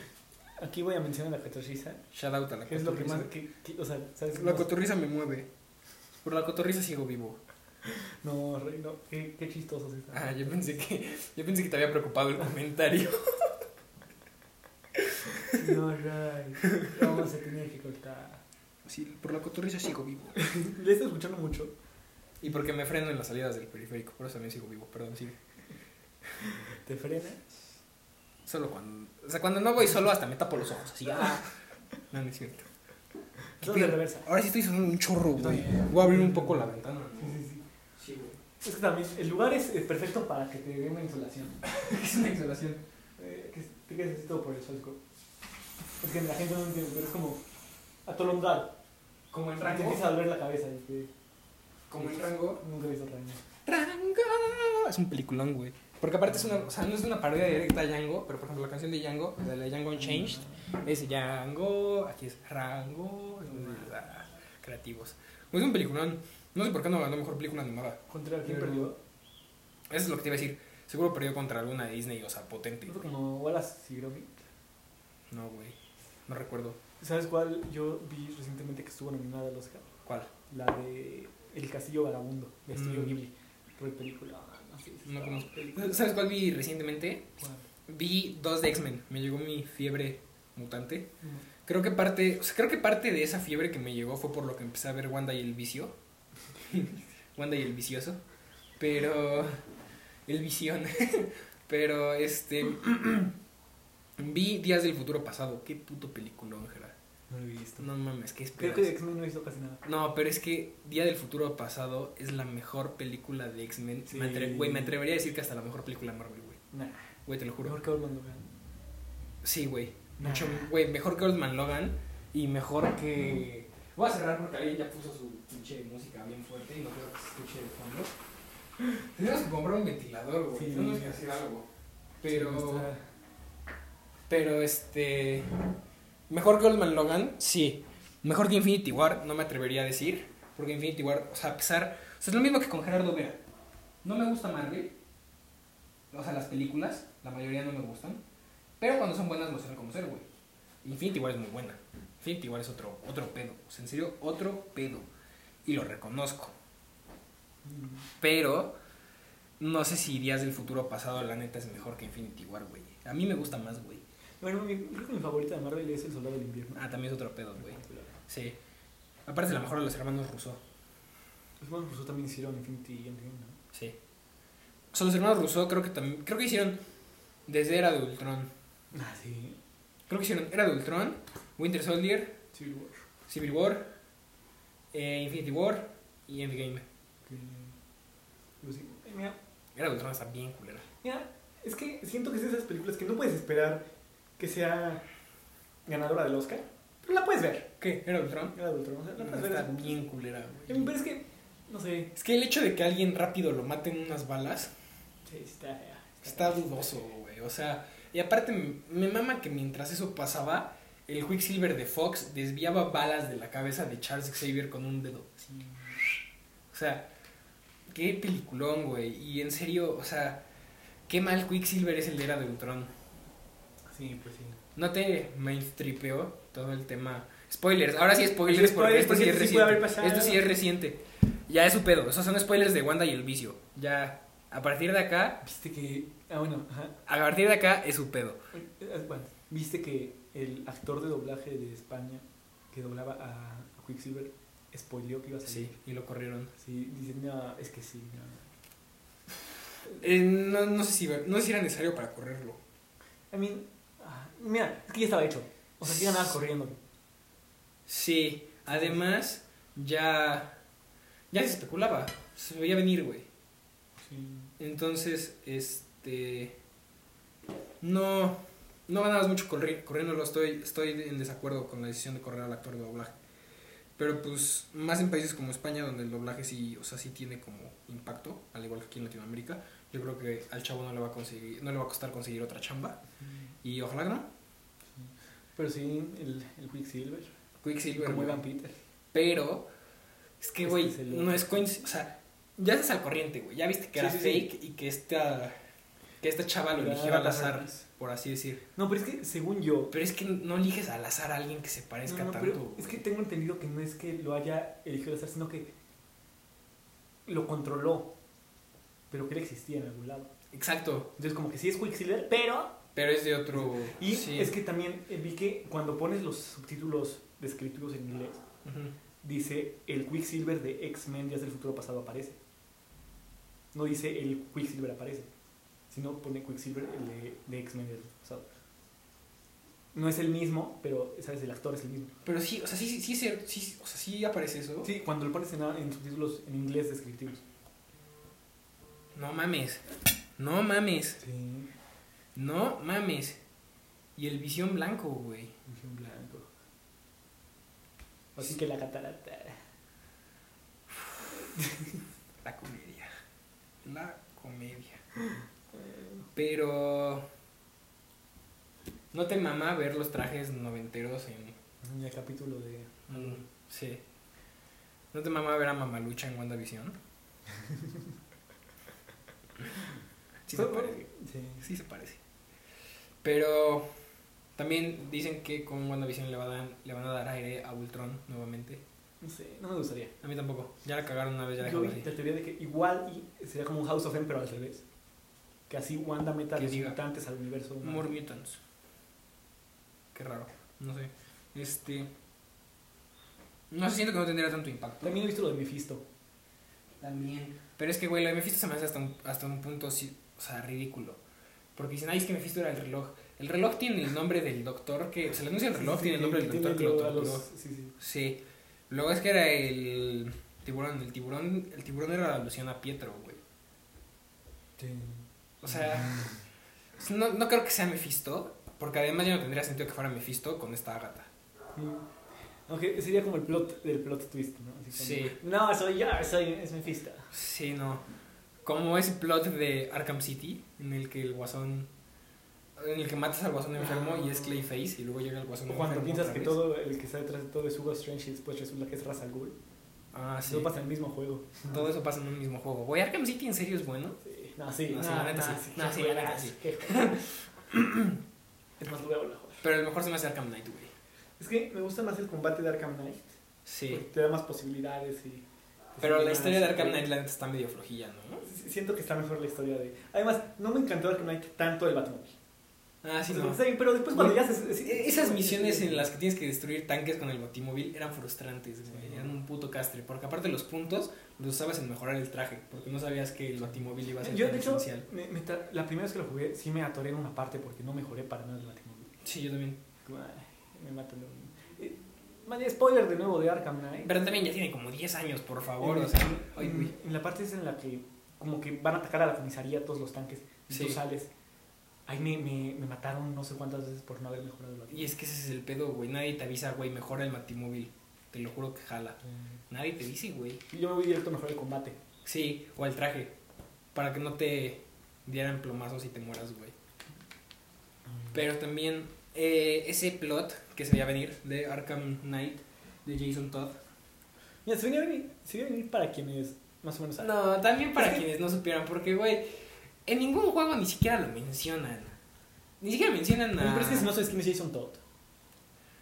Aquí voy a mencionar la cotorriza. Shout out a la Que es lo que cotorriza. más... Que, que- o sea, ¿sabes? La cotorriza me mueve. Por la cotorriza sigo vivo. No, rey, no. Qué, qué chistosos están. Ah, yo pensé que, yo pensé que te había preocupado el comentario. No, Ray. Vamos a tener que cortar. Sí, por la cotorriza sigo vivo. Le estoy escuchando mucho. Y porque me freno en las salidas del periférico, por eso también sigo vivo, perdón, sigue. ¿Te frena? Solo cuando. O sea, cuando no voy solo, hasta me tapo los ojos, así. ah. No, no es cierto. Todo de reversa. Ahora sí estoy sonando un chorro, güey. Voy a abrir un poco la ventana. Sí, sí, sí. Sí, güey. Es que también el lugar es perfecto para que te dé una insolación. Es una exhalación. Eh, que te quedes así todo por el sol. Es que la gente no entiende, pero es como atolondar. Como en Te rango. empieza a doler la cabeza. Y te... Como en rango. Nunca he visto rango. Rango. Es un peliculón, güey. Porque aparte es una, o sea, no es una parodia directa a Django, pero por ejemplo la canción de Django, de la de Django Unchanged, es Django, aquí es Rango, ah, creativos. Es un peliculón. No sé por qué no ganó mejor película animada. ¿Contra quién Pero- perdió? Eso es lo que te iba a decir. Seguro perdió contra alguna de Disney, o sea, potente. ¿No fue como Wallace y Gromit? No, güey. No recuerdo. ¿Sabes cuál yo vi recientemente que estuvo nominada al Oscar? ¿Cuál? La de El Castillo Vagabundo, de Estudio Mm. Ghibli. Película. No sé si No está- conozco. película. ¿Sabes cuál vi recientemente? ¿Cuál? Vi dos de X-Men. Me llegó mi fiebre mutante. Creo que parte, o sea, creo que parte de esa fiebre que me llegó fue por lo que empecé a ver Wanda y el vicio. Wanda y el vicioso. Pero el visión. Pero este vi Días del futuro pasado. Qué puto peliculón, Gerard. No lo he visto. No mames, qué Creo esperas. que de X-Men no hizo casi nada. No, pero es que Día del futuro pasado es la mejor película de X-Men. Sí. Me, atre- güey, me atrevería a decir que hasta la mejor película de Marvel, güey. Nah. Güey, te lo juro. Mejor que Old Man Logan. Sí, güey. Nah. Mucho, güey, mejor que Old Man Logan y mejor que... Voy a cerrar porque alguien ya puso su pinche música bien fuerte y no quiero que se escuche de fondo. Tenemos que comprar un ventilador, güey. Sí. Tenemos que hacer algo. Pero... Sí, Pero este... Mejor que Old Man Logan, sí. Mejor que Infinity War, no me atrevería a decir. Porque Infinity War, o sea, a pesar... O sea, es lo mismo que con Gerardo Vera. No me gusta Marvel. O sea, las películas, la mayoría no me gustan. Pero cuando son buenas, lo saben como ser, güey. Infinity War es muy buena. Infinity War es otro, otro pedo. O sea, en serio, otro pedo. Y lo reconozco. Pero no sé si Días del Futuro Pasado, la neta, es mejor que Infinity War, güey. A mí me gusta más, güey. Bueno, mi, creo que mi favorita de Marvel es El Soldado del Invierno. Ah, también es otro pedo, güey. Sí. Aparte la mejor de los hermanos Russo. Los hermanos Russo también hicieron Infinity Endgame, ¿no? Sí. O sea, los hermanos Russo creo que también... Creo que hicieron desde Era de Ultron. Ah, sí. Creo que hicieron Era de Ultron, Winter Soldier, Civil War. Civil War, eh, Infinity War y Endgame. Pues Mira, Era Ultron está bien culera. mira, es que siento que es de esas películas que no puedes esperar que sea ganadora del Oscar, pero la puedes ver. ¿Qué? ¿Era Ultron? Era Ultron, o sea, la puedes ver. Está bien culera, güey. Pero es que, no sé. Es que el hecho de que alguien rápido lo mate en unas balas Sí, está, ya, está dudoso, güey. O sea, y aparte me, me mama que mientras eso pasaba, el Quicksilver de Fox desviaba balas de la cabeza de Charles Xavier con un dedo. O sea, qué peliculón, güey. Y en serio, o sea, qué mal Quicksilver es el de Era de Ultron. Sí, pues sí. No te mainstripeó todo el tema. Spoilers, ahora sí spoilers porque spoilers, esto sí porque es esto sí haber reciente. Esto sí es reciente. Ya es su pedo. Esos son spoilers de Wanda y el vicio. Ya, a partir de acá, Viste que. Ah, bueno, ajá. a partir de acá es su pedo. Eh, Bueno, viste que el actor de doblaje de España que doblaba a a Quicksilver spoileó que iba a salir. Sí, y lo corrieron. Sí, dicen, no, es que sí, no. Eh, no, no, sé si, no sé si era necesario para correrlo. I mean, ah, mira, es que ya estaba hecho. O sea, sí ganaba corriendo. Sí, además, ya, ya se especulaba. Se veía venir, güey. Sí. Entonces, este. No. No ganabas mucho corri- corriéndolo. Estoy, estoy en desacuerdo con la decisión de correr al actor de doblaje. Pero pues, más en países como España, donde el doblaje sí, o sea, sí tiene como impacto, al igual que aquí en Latinoamérica. Yo creo que al chavo no le va a conseguir, no le va a costar conseguir otra chamba. Y ojalá que no. Pero sí, el, el Quicksilver. Quicksilver. Como. Evan Peter. Pero, es que, Es güey, no es coincidencia. O sea, ya estás al corriente, güey. Ya viste que Sí, era sí, fake y que esta, que esta chava lo eligió al azar. Por así decir. No, pero es que según yo. Pero es que no eliges al azar a alguien que se parezca no, no, tanto. es que tengo entendido que no es que lo haya elegido al azar, sino que lo controló. Pero que él existía en algún lado. Exacto, Entonces, como que sí es Quicksilver, pero. pero es de otro. Y sí. es que también eh, vi que cuando pones los subtítulos descriptivos en inglés, dice el Quicksilver de X-Men Días del Futuro Pasado aparece. No dice el Quicksilver aparece, sino pone Quicksilver el de, de X-Men del Pasado. No es el mismo, pero, ¿sabes? El actor es el mismo. Pero sí, o sea, sí, sí, sí, es cierto, sí, o sea, sí aparece eso. Sí, cuando lo pones en, en subtítulos en inglés descriptivos. No mames. No mames. Sí, No mames. Y el visión blanco, güey. visión blanco. Así que la catarata. La comedia. La comedia. Pero. ¿No te mama ver los trajes noventeros en. En el capítulo de. Mm, sí. ¿No te mama ver a Mamalucha en WandaVision? Sí se parece. Sí. Sí se parece. Pero también dicen que con WandaVision le, va a dar- le van a dar aire a Ultron nuevamente. No sé, no me gustaría. A mí tampoco. Ya la cagaron una vez, ya la Yo vi así. la teoría de que igual y sería como un House of M, pero al revés. Que así Wanda meta a los diga, mutantes al universo. humano. More Mutants. Qué raro. No sé. Este. No sé, siento que no tendría tanto impacto. También he visto lo de Mephisto. También. Pero es que, güey, lo de Mephisto se me hace hasta un, hasta un punto, sí, o sea, ridículo. Porque dicen, ay, es que Mephisto era el reloj. El reloj tiene el nombre del doctor que. Se le anuncia el reloj, Sí, tiene el nombre del doctor que lo torturó. Sí, sí. Sí. Luego es que era el tiburón. El tiburón, el tiburón era la alusión a Pietro, güey. O sea, no, no creo que sea Mephisto. Porque además ya no tendría sentido que fuera Mephisto con esta Agatha. Sí. Aunque sería como el plot del plot twist, ¿no? Así como, Sí. No, soy yo, soy es Mephisto. Sí, no. Como ese plot de Arkham City, en el que el guasón. En el que matas al guasón enfermo y es Clayface, y luego llega el guasón O cuando enfermo piensas otra que todo el que está detrás de todo es Hugo Strange y después resulta que es Ra's al Ghul. Ah, sí. Eso pasa en el mismo juego. Todo eso pasa en un mismo juego. Güey, Arkham City en serio es bueno. Sí. No, sí, No, sí, no, la neta sí. qué No, sí, la neta juegazo, sí. qué juegazo. Es más, lo voy a volver a jugar. Pero el mejor se me hace Arkham Knight, güey. Es que me gusta más el combate de Arkham Knight. Sí. Porque te da más posibilidades y... Pero la historia de Arkham Knight, la neta, está medio flojilla, ¿no? Siento que está mejor la historia de... Además, no me encantó Arkham Knight tanto el Batmobile. Ah, sí, no. bien, pero después cuando ya se... sí, Esas sí, misiones sí, en las que tienes que destruir tanques con el batimóvil eran frustrantes, güey. Sí. Eran un puto castre. Porque aparte los puntos los usabas en mejorar el traje. Porque no sabías que el batimóvil iba a ser Yo, tan de hecho, esencial. me- me la primera vez que lo jugué, sí me atoré en una parte porque no mejoré para nada el Batmobile. Sí, yo también. Ay, me matan. Eh, spoiler de nuevo de Arkham Knight. Pero también ya tiene como 10 años, por favor. en, O sea, en- ay, en la parte es en la que como que van a atacar a la comisaría todos los tanques y Sí. tú sales. Ahí me, me, me mataron no sé cuántas veces por no haber mejorado el Batmobile. Y es que ese es el pedo, güey. Nadie te avisa, güey, mejora el batimóvil. Te lo juro que jala. Nadie te dice, güey. Yo me voy directo a mejorar el combate. Sí, o el traje. Para que no te dieran plomazos y te mueras, güey. Pero también eh, ese plot que se veía venir de Arkham Knight de Jason Todd. Mira, se venía a venir, se venía a venir para quienes más o menos saben. No, también para quienes no supieran, porque, güey, en ningún juego ni siquiera lo mencionan. Ni siquiera mencionan a... Pero es que si no sabes quién es Jason Todd.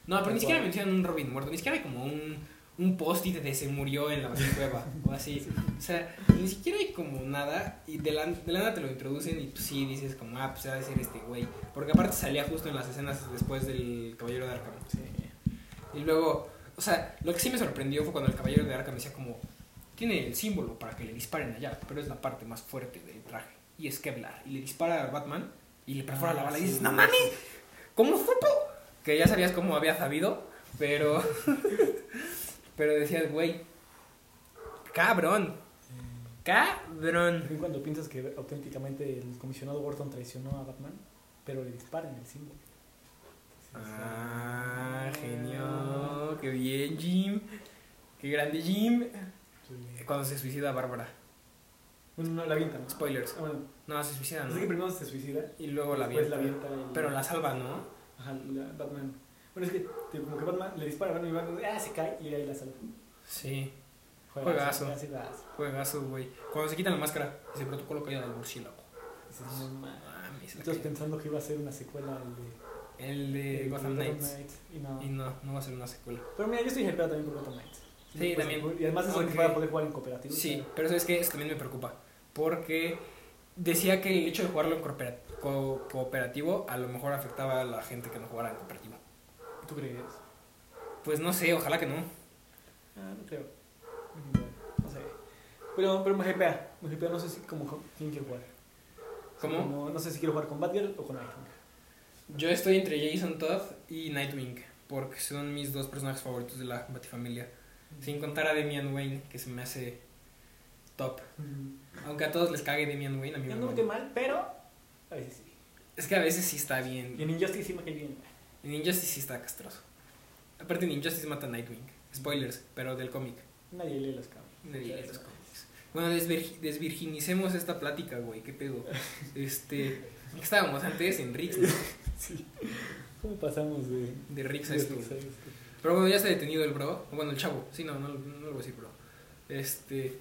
No, pero ni siquiera mencionan un Robin muerto, ni siquiera hay como un, un post-it de se murió en la cueva o así. O sea, ni siquiera hay como nada y de la, de la nada te lo introducen y pues sí dices como, ah, pues va a ser este güey. Porque aparte salía justo en las escenas después del Caballero de Arkham. Sí. Y luego, o sea, lo que sí me sorprendió fue cuando el Caballero de Arkham decía como, tiene el símbolo para que le disparen allá, pero es la parte más fuerte del traje. Y es Kevlar. Y le dispara a Batman y le perfora la Ah, bala y sí. dices, no mames, ¿cómo supo? Que ya sabías cómo había sabido, pero... pero decías, güey, cabrón, cabrón. También cuando piensas que auténticamente el comisionado Gordon traicionó a Batman, pero le disparan el símbolo. Ah, genio, qué bien, Jim. Qué grande, Jim. Sí. Cuando se suicida Bárbara. Bueno, no, la avienta, ¿no? Spoilers. Ah, bueno, No, se suicida, así que ¿no? primero se suicida, Y luego la avienta. la avienta y- Pero la salva, ¿no? Ajá, la Batman. Bueno, es que tío, como que Batman le dispara a Batman y Batman ah, se cae y ahí la salva. Sí. Juegazo. Juegazo. güey. Cuando se quita la máscara, ese protocolo caída del murciélago. Dices, no mames. Estás pensando que iba a ser una secuela al de, El de Gotham Knights. Y no. Y no, no va a ser una secuela. Pero mira, yo estoy hypeado también por Gotham Knights. Sí, también. Y además es Aunque- que para poder jugar en cooperativo. Sí, pero sabes que eso también me preocupa. Porque decía que el hecho de jugarlo en coopera- co- cooperativo a lo mejor afectaba a la gente que no jugara en cooperativo. ¿Tú crees? Pues no sé, ojalá que no. Ah, no creo. No sé. Pero, pero me hypea. Me hypea, no sé si como quién quiero jugar. ¿Cómo? Como- no sé si quiero jugar con Batgirl o con Nightwing. Yo estoy entre Jason Todd y Nightwing, porque son mis dos personajes favoritos de la Batifamilia. Sin contar a Damian Wayne, que se me hace top. Aunque a todos les cague Damian Wayne, a mí me no cae mal, pero a veces sí. Es que a veces sí está Y bien. en Injustice sí me cae bien. En Injustice sí está castroso. Aparte en Injustice mata a Nightwing. Spoilers, pero del cómic. Nadie lee los cómics. Nadie lee los cómics. Bueno, desvirgi- desvirginicemos esta plática, güey. ¿Qué pedo? Este. ¿en ¿Qué estábamos antes? En Rix, ¿no? Sí. ¿Cómo pasamos de, De. Rix a esto? Pero bueno, ya está detenido el bro. Bueno, el chavo. Sí, no, no, no lo voy a decir bro. Este.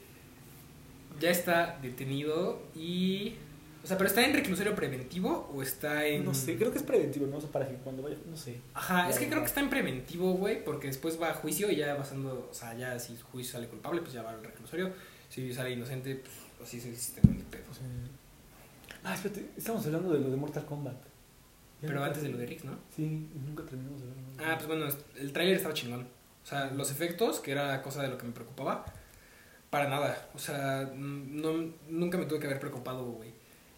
Ya está detenido y. O sea, pero está en reclusorio preventivo o está en. No sé, creo que es preventivo, ¿no? O sea, para que cuando vaya, no sé. Ajá, es que creo que está en preventivo, güey, porque después va a juicio y ya pasando. O sea, ya si su juicio sale culpable, pues ya va al reclusorio. Si sale inocente, pues así es el sistema de pedo. Sea, Ah, espérate, estamos hablando de lo de Mortal Kombat. Pero antes de lo de Rix, ¿no? Sí, nunca terminamos de verlo. Ah, pues bueno, el tráiler estaba chingón. O sea, los efectos, que era cosa de lo que me preocupaba, para nada. O sea, no, nunca me tuve que haber preocupado, güey.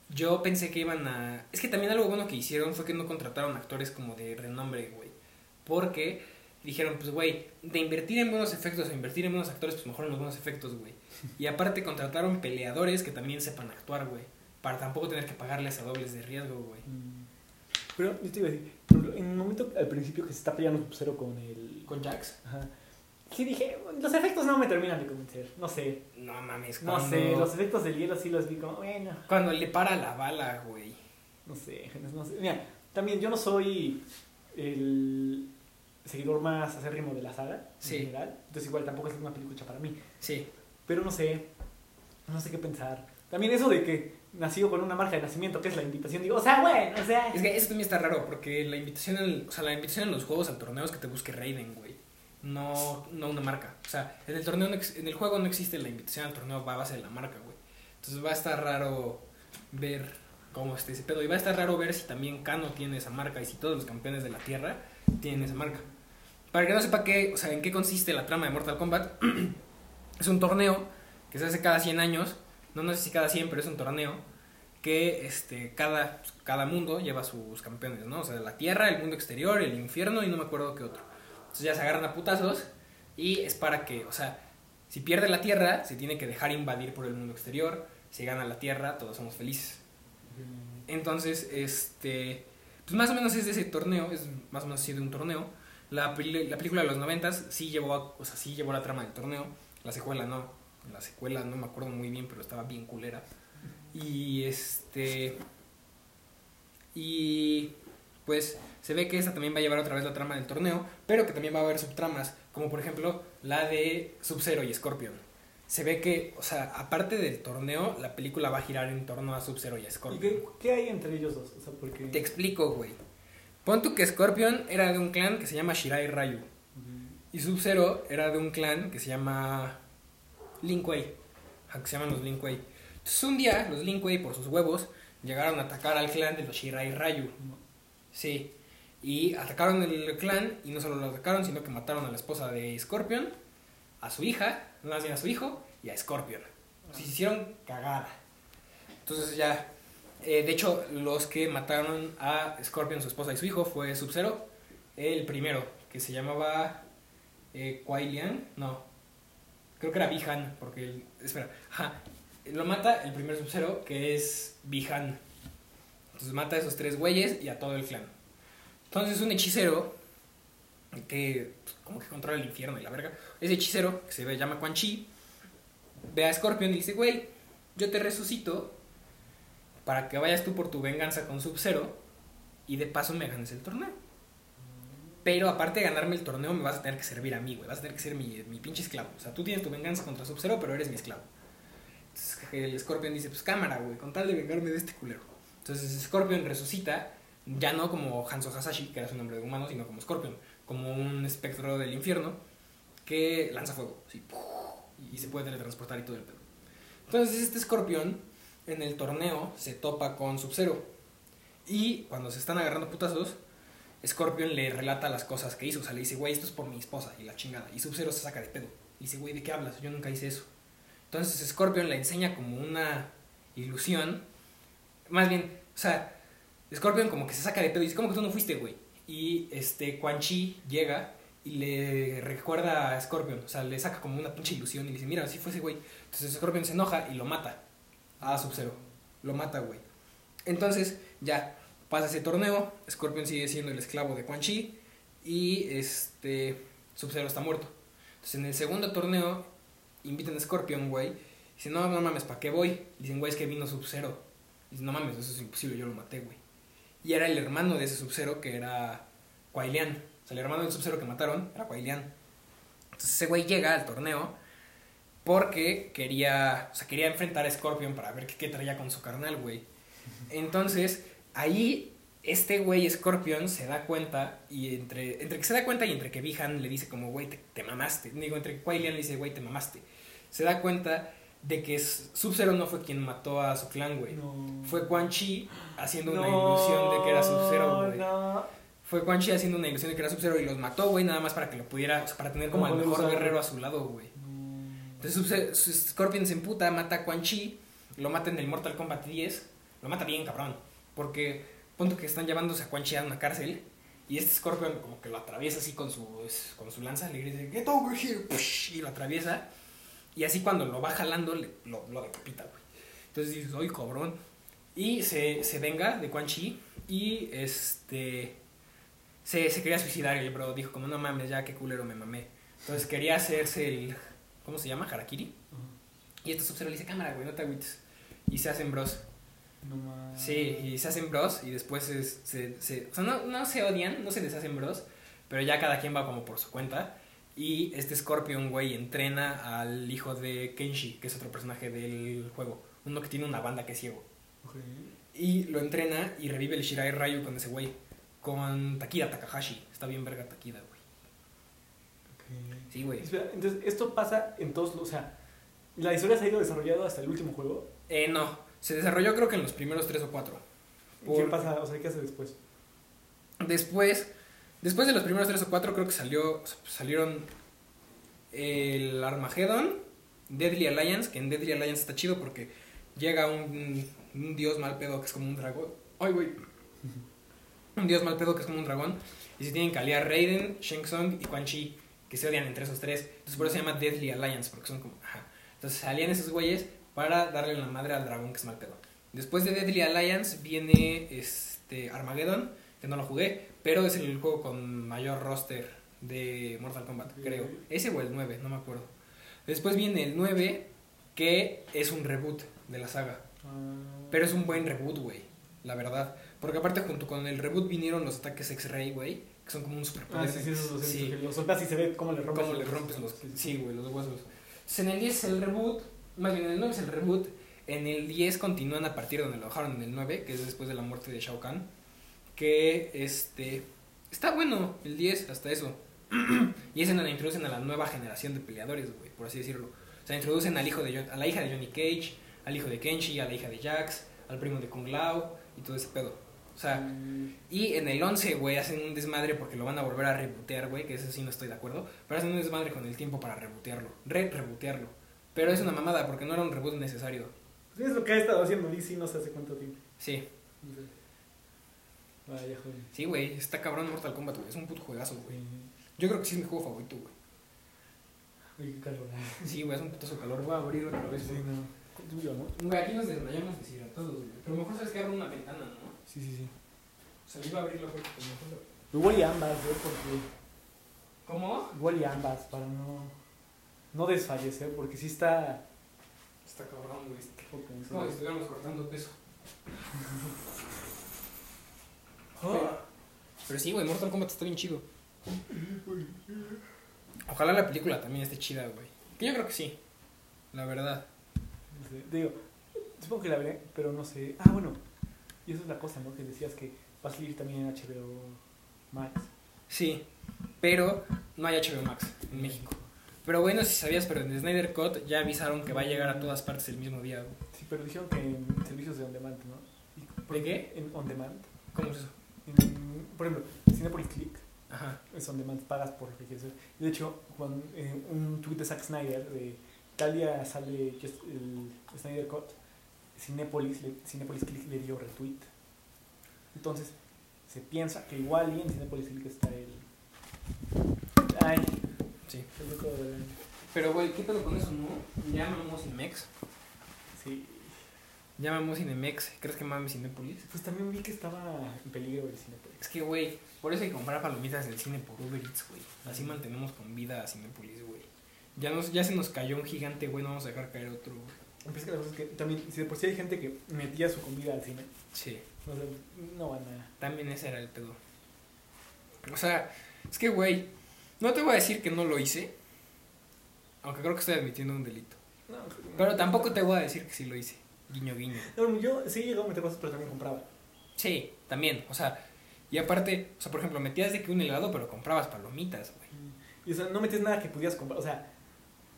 Yo pensé que iban a... Es que también algo bueno que hicieron fue que no contrataron actores como de renombre, güey. Porque dijeron, pues, güey, de invertir en buenos efectos o invertir en buenos actores, pues mejor en los buenos efectos, güey. Y aparte contrataron peleadores que también sepan actuar, güey. Para tampoco tener que pagarles a dobles de riesgo, güey. Mm. Pero yo te iba a decir, en el momento al principio que se está peleando Sub-Zero con el. ¿Con Jax? Ajá. Sí dije, los efectos no me terminan de convencer. No sé. No mames, No cuando- sé, los efectos del hielo sí los vi como, bueno. Cuando le para la bala, güey. No sé, no sé. Mira, también yo no soy el seguidor más acérrimo de la saga Sí. en general. Entonces igual tampoco es una película para mí. Sí. Pero no sé, no sé qué pensar. También eso de que nació con una marca de nacimiento, que es la invitación, digo, o sea, bueno, o sea... Es que eso también está raro, porque la invitación, al- o sea, la invitación en los juegos al torneo es que te busque Raiden, güey. No, no una marca. O sea, en el torneo, en el juego no existe la invitación al torneo va a base de la marca, güey. Entonces va a estar raro ver cómo está ese pedo. Y va a estar raro ver si también Kano tiene esa marca y si todos los campeones de la Tierra tienen esa marca. Para que no sepa qué, o sea, en qué consiste la trama de Mortal Kombat, es un torneo que se hace cada 100 años. No, no sé si cada 100, pero es un torneo que este, cada, cada mundo lleva sus campeones, ¿no? O sea, la Tierra, el mundo exterior, el infierno y no me acuerdo qué otro. Entonces ya se agarran a putazos y es para que, o sea, si pierde la Tierra, se tiene que dejar invadir por el mundo exterior. Si gana la Tierra, todos somos felices. Entonces, este, pues más o menos es de ese torneo, es más o menos así de un torneo. La, la película de los noventas sí llevó, a- o sea, sí llevó la trama del torneo. La secuela no. La secuela no me acuerdo muy bien, pero estaba bien culera. Y este. Y pues se ve que esta también va a llevar otra vez la trama del torneo, pero que también va a haber subtramas, como por ejemplo la de Sub-Zero y Scorpion. Se ve que, o sea, aparte del torneo, la película va a girar en torno a Sub-Zero y a ¿Y Scorpion. qué, qué hay entre ellos dos? O sea, porque... Te explico, güey. Pon tú que Scorpion era de un clan que se llama Shirai Ryu. Y Sub-Zero era de un clan que se llama Lin Kuei. Que se llaman los Lin Kuei. Entonces un día los Lin Kuei por sus huevos llegaron a atacar al clan de los Shirai Ryu. Sí. Y atacaron el clan y no solo lo atacaron, sino que mataron a la esposa de Scorpion, a su hija, más bien a su hijo y a Scorpion. Se hicieron cagada. Entonces ya, eh, de hecho, los que mataron a Scorpion, su esposa y su hijo fue Sub-Zero, el primero, que se llamaba eh, Kuai Liang, no, creo que era Bihan, porque, el- espera, ajá, lo mata el primer Sub-Zero, que es Bihan. Entonces mata a esos tres güeyes y a todo el clan. Entonces un hechicero, que pues, como que controla el infierno y la verga, ese hechicero, que se llama Quan Chi, ve a Scorpion y dice, güey, yo te resucito para que vayas tú por tu venganza con Sub-Zero y de paso me ganes el torneo. Pero aparte de ganarme el torneo, me vas a tener que servir a mí, güey. Vas a tener que ser mi, mi pinche esclavo. O sea, tú tienes tu venganza contra Sub-Zero, pero eres mi esclavo. Entonces el Scorpion dice, pues cámara, güey, con tal de vengarme de este culero. Entonces Scorpion resucita, ya no como Hanzo Hasashi, que era su nombre de humano, sino como Scorpion, como un espectro del infierno que lanza fuego, y se puede teletransportar y todo el pedo. Entonces este Scorpion en el torneo se topa con Sub-Zero. Y cuando se están agarrando putazos, Scorpion le relata las cosas que hizo. O sea, le dice, güey, esto es por mi esposa y la chingada. Y Sub-Zero se saca de pedo. Y dice, güey, ¿de qué hablas? Yo nunca hice eso. Entonces Scorpion le enseña como una ilusión. Más bien, o sea, Scorpion como que se saca de pedo y dice, ¿cómo que tú no fuiste, güey? Y este, Quan Chi llega y le recuerda a Scorpion, o sea, le saca como una pinche ilusión y le dice, mira, así fue ese güey. Entonces Scorpion se enoja y lo mata a Sub-Zero. Lo mata, güey. Entonces, ya, pasa ese torneo, Scorpion sigue siendo el esclavo de Quan Chi y este, Sub-Zero está muerto. Entonces, en el segundo torneo, invitan a Scorpion, güey. Dicen, no, no mames, ¿para qué voy? Dicen, güey, es que vino Sub-Zero. Dicen, no mames, eso es imposible, yo lo maté, güey. Y era el hermano de ese Sub-Zero que era Quailian. O sea, el hermano del Sub-Zero que mataron era Quailian. Entonces ese güey llega al torneo porque quería, o sea, quería enfrentar a Scorpion para ver qué, traía con su carnal, güey. Entonces, ahí este güey Scorpion se da cuenta y entre, entre que se da cuenta y entre que Bihan le dice como, güey, te, te mamaste. Digo, entre que le dice, güey, te mamaste. Se da cuenta de que Sub-Zero no fue quien mató a su clan, güey. No. Fue Quan Chi haciendo una ilusión de que era Sub-Zero, güey. No, Fue Quan Chi haciendo una ilusión de que era Sub-Zero y los mató, güey, nada más para que lo pudiera, o sea, para tener como al mejor guerrero a su lado, güey. Entonces Scorpion se emputa, mata a Quan Chi, lo mata en el Mortal Kombat 10, lo mata bien, cabrón. Porque, punto que están llevándose a Quan Chi a una cárcel y este Scorpion como que lo atraviesa así con su, con su lanza, le grita, get over here, y lo atraviesa. Y así cuando lo va jalando, le- lo, lo decapita, güey. Entonces dices, ¡ay, cabrón! Y se, se venga de Quan Chi y este... Se, se quería suicidar el bro dijo como, no mames, ya qué culero me mamé. Entonces quería hacerse el... ¿Cómo se llama? Harakiri. Y este Sub-Zero le dice, cámara, güey, no te agüites. Y se hacen bros. No mames. Sí, y se hacen bros y después es- se, se... O sea, no, no se odian, no se deshacen bros, pero ya cada quien va como por su cuenta. Y este Scorpion, güey, entrena al hijo de Kenshi, que es otro personaje del juego. Uno que tiene una banda que es ciego. Ok. Y lo entrena y revive el Shirai Ryu con ese güey. Con Takida Takahashi. Está bien verga Takida, güey. ok. Sí, güey. Entonces, esto pasa en todos los. O sea, la historia se ha ido desarrollando hasta el último juego. Eh, no. Se desarrolló creo que en los primeros tres o cuatro. ¿Qué Por- pasa? O sea, ¿qué hace después? Después, después de los primeros tres o cuatro, creo que salió, salieron el Armageddon, Deadly Alliance, que en Deadly Alliance está chido porque llega un, dios mal pedo que es como un dragón. Ay, güey. Un dios mal pedo que es como un dragón. Y se tienen que aliar Raiden, Shang Tsung y Quan Chi, que se odian entre esos tres. Entonces por eso se llama Deadly Alliance, porque son como... Ajá. Entonces se alían esos güeyes para darle la madre al dragón que es mal pedo. Después de Deadly Alliance viene este Armageddon, que no lo jugué, pero es el juego con mayor roster de Mortal Kombat, creo. Ese o el 9, no me acuerdo. Después viene el 9, que es un reboot de la saga. Ah, Pero es un buen reboot, güey, la verdad. Porque aparte junto con el reboot vinieron los ataques X-Ray, güey, que son como un superpoder. Ah, sí, sí, he Sí. Los soltas y se ve cómo le rompes. ¿Cómo le rompes los... Sí, güey, los huesos. Entonces, en el 10 es el reboot, más bien en el 9 es el reboot, en el 10 continúan a partir de donde lo dejaron en el 9, que es después de la muerte de Shao Kahn, que este... Está bueno el 10, hasta eso. y es en donde introducen a la nueva generación de peleadores, güey, por así decirlo. O sea, introducen al hijo de, Jo- a la hija de Johnny Cage, al hijo de Kenshi, a la hija de Jax, al primo de Kung Lao y todo ese pedo. O sea, Mm, y en el 11, güey, hacen un desmadre porque lo van a volver a rebotear, güey, que eso sí no estoy de acuerdo. Pero hacen un desmadre con el tiempo para rebotearlo. Re-rebotearlo. Pero es una mamada porque no era un reboot necesario. pues es lo que ha estado haciendo DC no sé hace cuánto tiempo. Sí, No sé. Vaya, joder. sí, güey, está cabrón Mortal Kombat, güey. Es un puto juegazo, güey. Yo creo que sí es mi juego favorito, güey. Uy, qué calor. Sí, güey, es un putazo de calor. Voy a abrir otra vez, Sí, güey. no. Tuyo, ¿no? Güey, aquí nos desmayamos deshidratados, güey. Pero mejor sabes que abro una ventana, ¿no? Sí, sí, sí. O sea, yo iba a abrirlo, güey, pero mejor... Igual y ambas, ¿eh? Porque. ¿Cómo? Igual y ambas, para no. No desfallecer, porque sí está. Está cabrón, güey. como si estuviéramos cortando peso. Pero sí, güey, Mortal Kombat está bien chido. Ojalá la película también esté chida, güey. Que yo creo que sí. La verdad. No sé, Digo, supongo que la veré, pero no sé. Ah, bueno. Y esa es la cosa, ¿no? Que decías que va a salir también en HBO Max. Sí. Pero no hay HBO Max en México. Pero bueno, si sabías, pero en Snyder Cut ya avisaron que va a llegar a todas partes el mismo día, güey. Sí, pero dijeron que en servicios de on demand, ¿no? ¿De qué? En on demand. ¿Cómo es eso? En- por ejemplo, Cinepolis Click Ajá. Es donde más pagas por lo que quieres ver. De hecho, cuando, eh, un tweet de Zack Snyder, de tal día sale just- el Snyder Cut, Cinepolis, le, Cinepolis Click le dio retweet. Entonces, se piensa que igual y en Cinepolis Click está el... Ay, Sí. el loco de... Pero, güey, ¿qué pedo con eso, no? Llamamos Cinemex. Sí. Llamamos Cinemex. ¿Crees que mames Cinépolis? Pues también vi que estaba en peligro el Cinepolis. Es que, güey, por eso hay que comprar palomitas del cine por Uber Eats, güey. Así mantenemos con vida a Cinépolis, güey. Ya, nos, ya se nos cayó un gigante, güey, no vamos a dejar caer otro, güey. Pero es que la cosa es que también, si de por sí hay gente que metía su comida al cine, Sí, no, sé, no van a... también ese era el pedo. O sea, es que, güey, no te voy a decir que no lo hice. Aunque creo que estoy admitiendo un delito. No, Pero tampoco te voy a decir que sí lo hice. Guiño, guiño. No, yo sí llegaba a meter cosas, pero también compraba. Sí, también, o sea, y aparte, o sea, por ejemplo, metías de que un helado, pero comprabas palomitas, güey. Y o sea, no metías nada que pudieras comprar, o sea,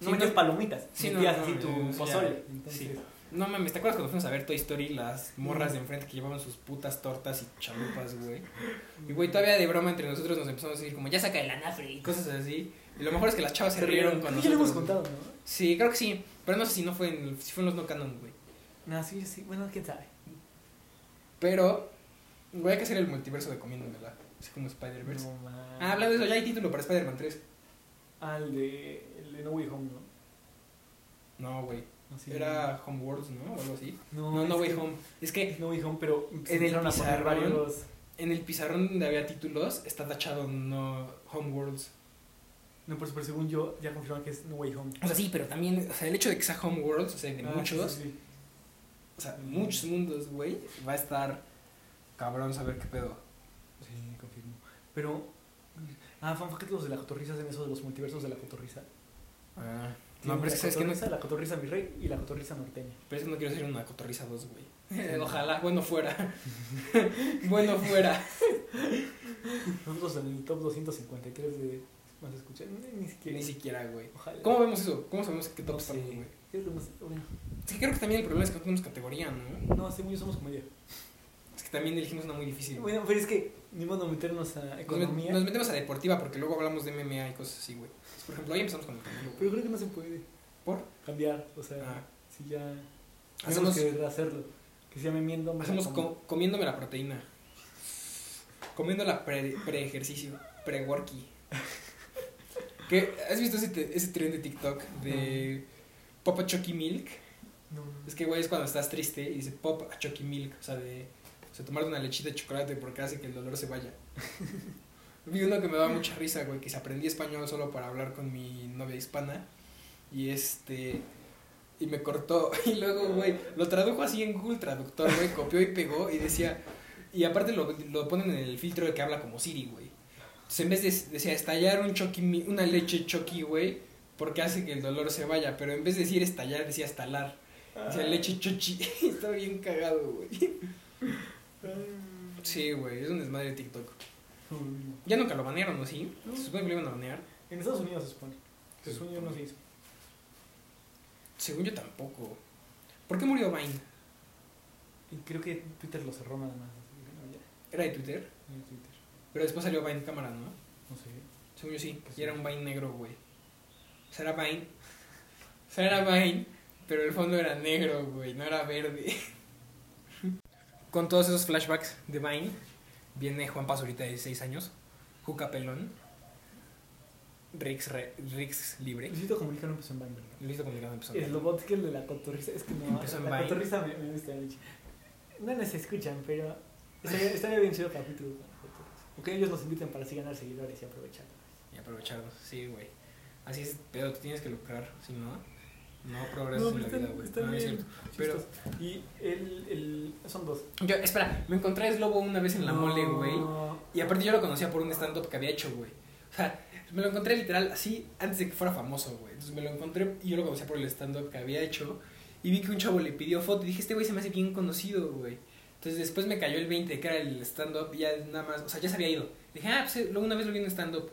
no Sí, metías no- palomitas, Sí, metías no, así tu pozole. Entonces, Sí. No mames, ¿te acuerdas cuando fuimos a ver Toy Story? Las morras de enfrente que llevaban sus putas tortas y chalupas, güey. Y güey, todavía de broma entre nosotros nos empezamos a decir como, ya saca el anafre y cosas así. Y lo mejor es que las chavas se rieron con Creo que ya nosotros. lo hemos contado, ¿no? Sí, creo que sí. Pero no sé si no fue en, si fue en los no canon, güey. No, sí, sí, bueno, quién sabe. Pero, güey, hay que hacer el multiverso de comiéndomela. Así como Spider-Verse. No. Ah, hablando de eso, ya hay título para Spider-Man 3. Ah, el de, el de No Way Home, ¿no? No, güey. No, sí. Era Homeworlds, ¿no? O algo así. No, No, no Way que- Home. Es que No Way Home, pero el empezaron a poner pizarrón- varios... en el pizarrón donde había títulos está tachado no Homeworlds. No, pero, pero según yo, ya confirmaron que es No Way Home. O sea, sí, pero también, o sea, el hecho de que sea Homeworlds, o sea, de Ah, muchos, sí, sí, sí. O sea, muchos mundos, güey, va a estar cabrón saber qué pedo. Sí, confirmo. Pero. Ah, fan que los de la cotorriza hacen eso de los multiversos de la cotorriza. Ah, no, pero es que no, cotorriza, la cotorriza mi rey y la cotorriza norteña. pero es que no quiero ser una cotorriza 2, güey. Ojalá, bueno fuera. bueno fuera. Nosotros en el top 253 de más escuchar, ni, siquiera. Ni siquiera, güey. Ojalá. ¿Cómo vemos eso? ¿Cómo sabemos qué top estamos, güey? Más- bueno, Es que creo que también el problema es que no tenemos categoría, ¿no? no, según yo somos comedia. Es que también elegimos una muy difícil. Bueno, pero es que ni modo meternos a economía. nos metemos a deportiva porque luego hablamos de MMA y cosas así, güey. Por ejemplo, ahí empezamos con güey. Pero creo que no se puede ¿Por? cambiar. O sea, Ah. si ya. Hacemos- que hacerlo. Que se llame miendo. Hacemos la como. co- comiéndome la proteína. Comiendo la pre- pre-ejercicio, pre-worky. ¿Qué? ¿Has visto ese, ese tren de TikTok de a Chucky Milk? No. Es que, güey, es cuando estás triste y dice Pop a Chucky Milk. O sea, de o sea, tomarte una lechita de chocolate porque hace que el dolor se vaya. Vi uno que me daba mucha risa, güey, que se aprendí español solo para hablar con mi novia hispana. Y este. Y me cortó. Y luego, güey, lo tradujo así en Google Traductor, güey, copió y pegó y decía. Y aparte lo, lo ponen en el filtro de que habla como Siri, güey. Entonces en vez de decía estallar un choqui, una leche choqui, güey, porque hace que el dolor se vaya. Pero en vez de decir estallar, decía estalar. Decía leche chochi. Estaba bien cagado, güey. Sí, güey, es un desmadre de TikTok. Ya nunca lo banearon, ¿no? ¿Sí? Se supone que lo iban a banear. En Estados Unidos se supone. Se supone yo no se hizo. Según yo tampoco. ¿Por qué murió Vine? Y creo que Twitter lo cerró nada más. Era de Twitter. no hay Twitter. Pero después salió Vine cámara, ¿no? No sé. Según yo sí. Y era un Vine negro, güey. Vine. O sea, era Vine, pero el fondo era negro, güey. No era verde. Con todos esos flashbacks de Vine, viene Juan Paz ahorita de 16 años. Juca Pelón. Rix, re- Rix libre. Luisito Comunica no empezó en Vine, ¿verdad? Listo comunicando empezó. El robot que el de la cotorriza. Es que no. Empezó en la Vine. cotorriza me, me gusta mucho. No nos escuchan, pero. Estaría, estaría bien chido capítulo con la cotorriza. O que ellos nos inviten para así ganar seguidores y aprovechar. Y aprovecharlos, sí, güey. Así es, pero te tienes que lucrar, si no, no progresas en la vida, güey. No, es cierto. Pero-. Y el, el. Son dos. Yo, espera, me encontré a Slobo una vez en la mole, güey. Y aparte yo lo conocía por un stand-up que había hecho, güey. O sea, me lo encontré literal así antes de que fuera famoso, güey. Entonces me lo encontré y yo lo conocía por el stand-up que había hecho. Y vi que un chavo le pidió foto y dije, este güey se me hace bien conocido, güey. Entonces después me cayó el 20 que era el stand-up y ya nada más, o sea, ya se había ido. Dije, ah, pues eh, luego una vez lo vi en stand-up.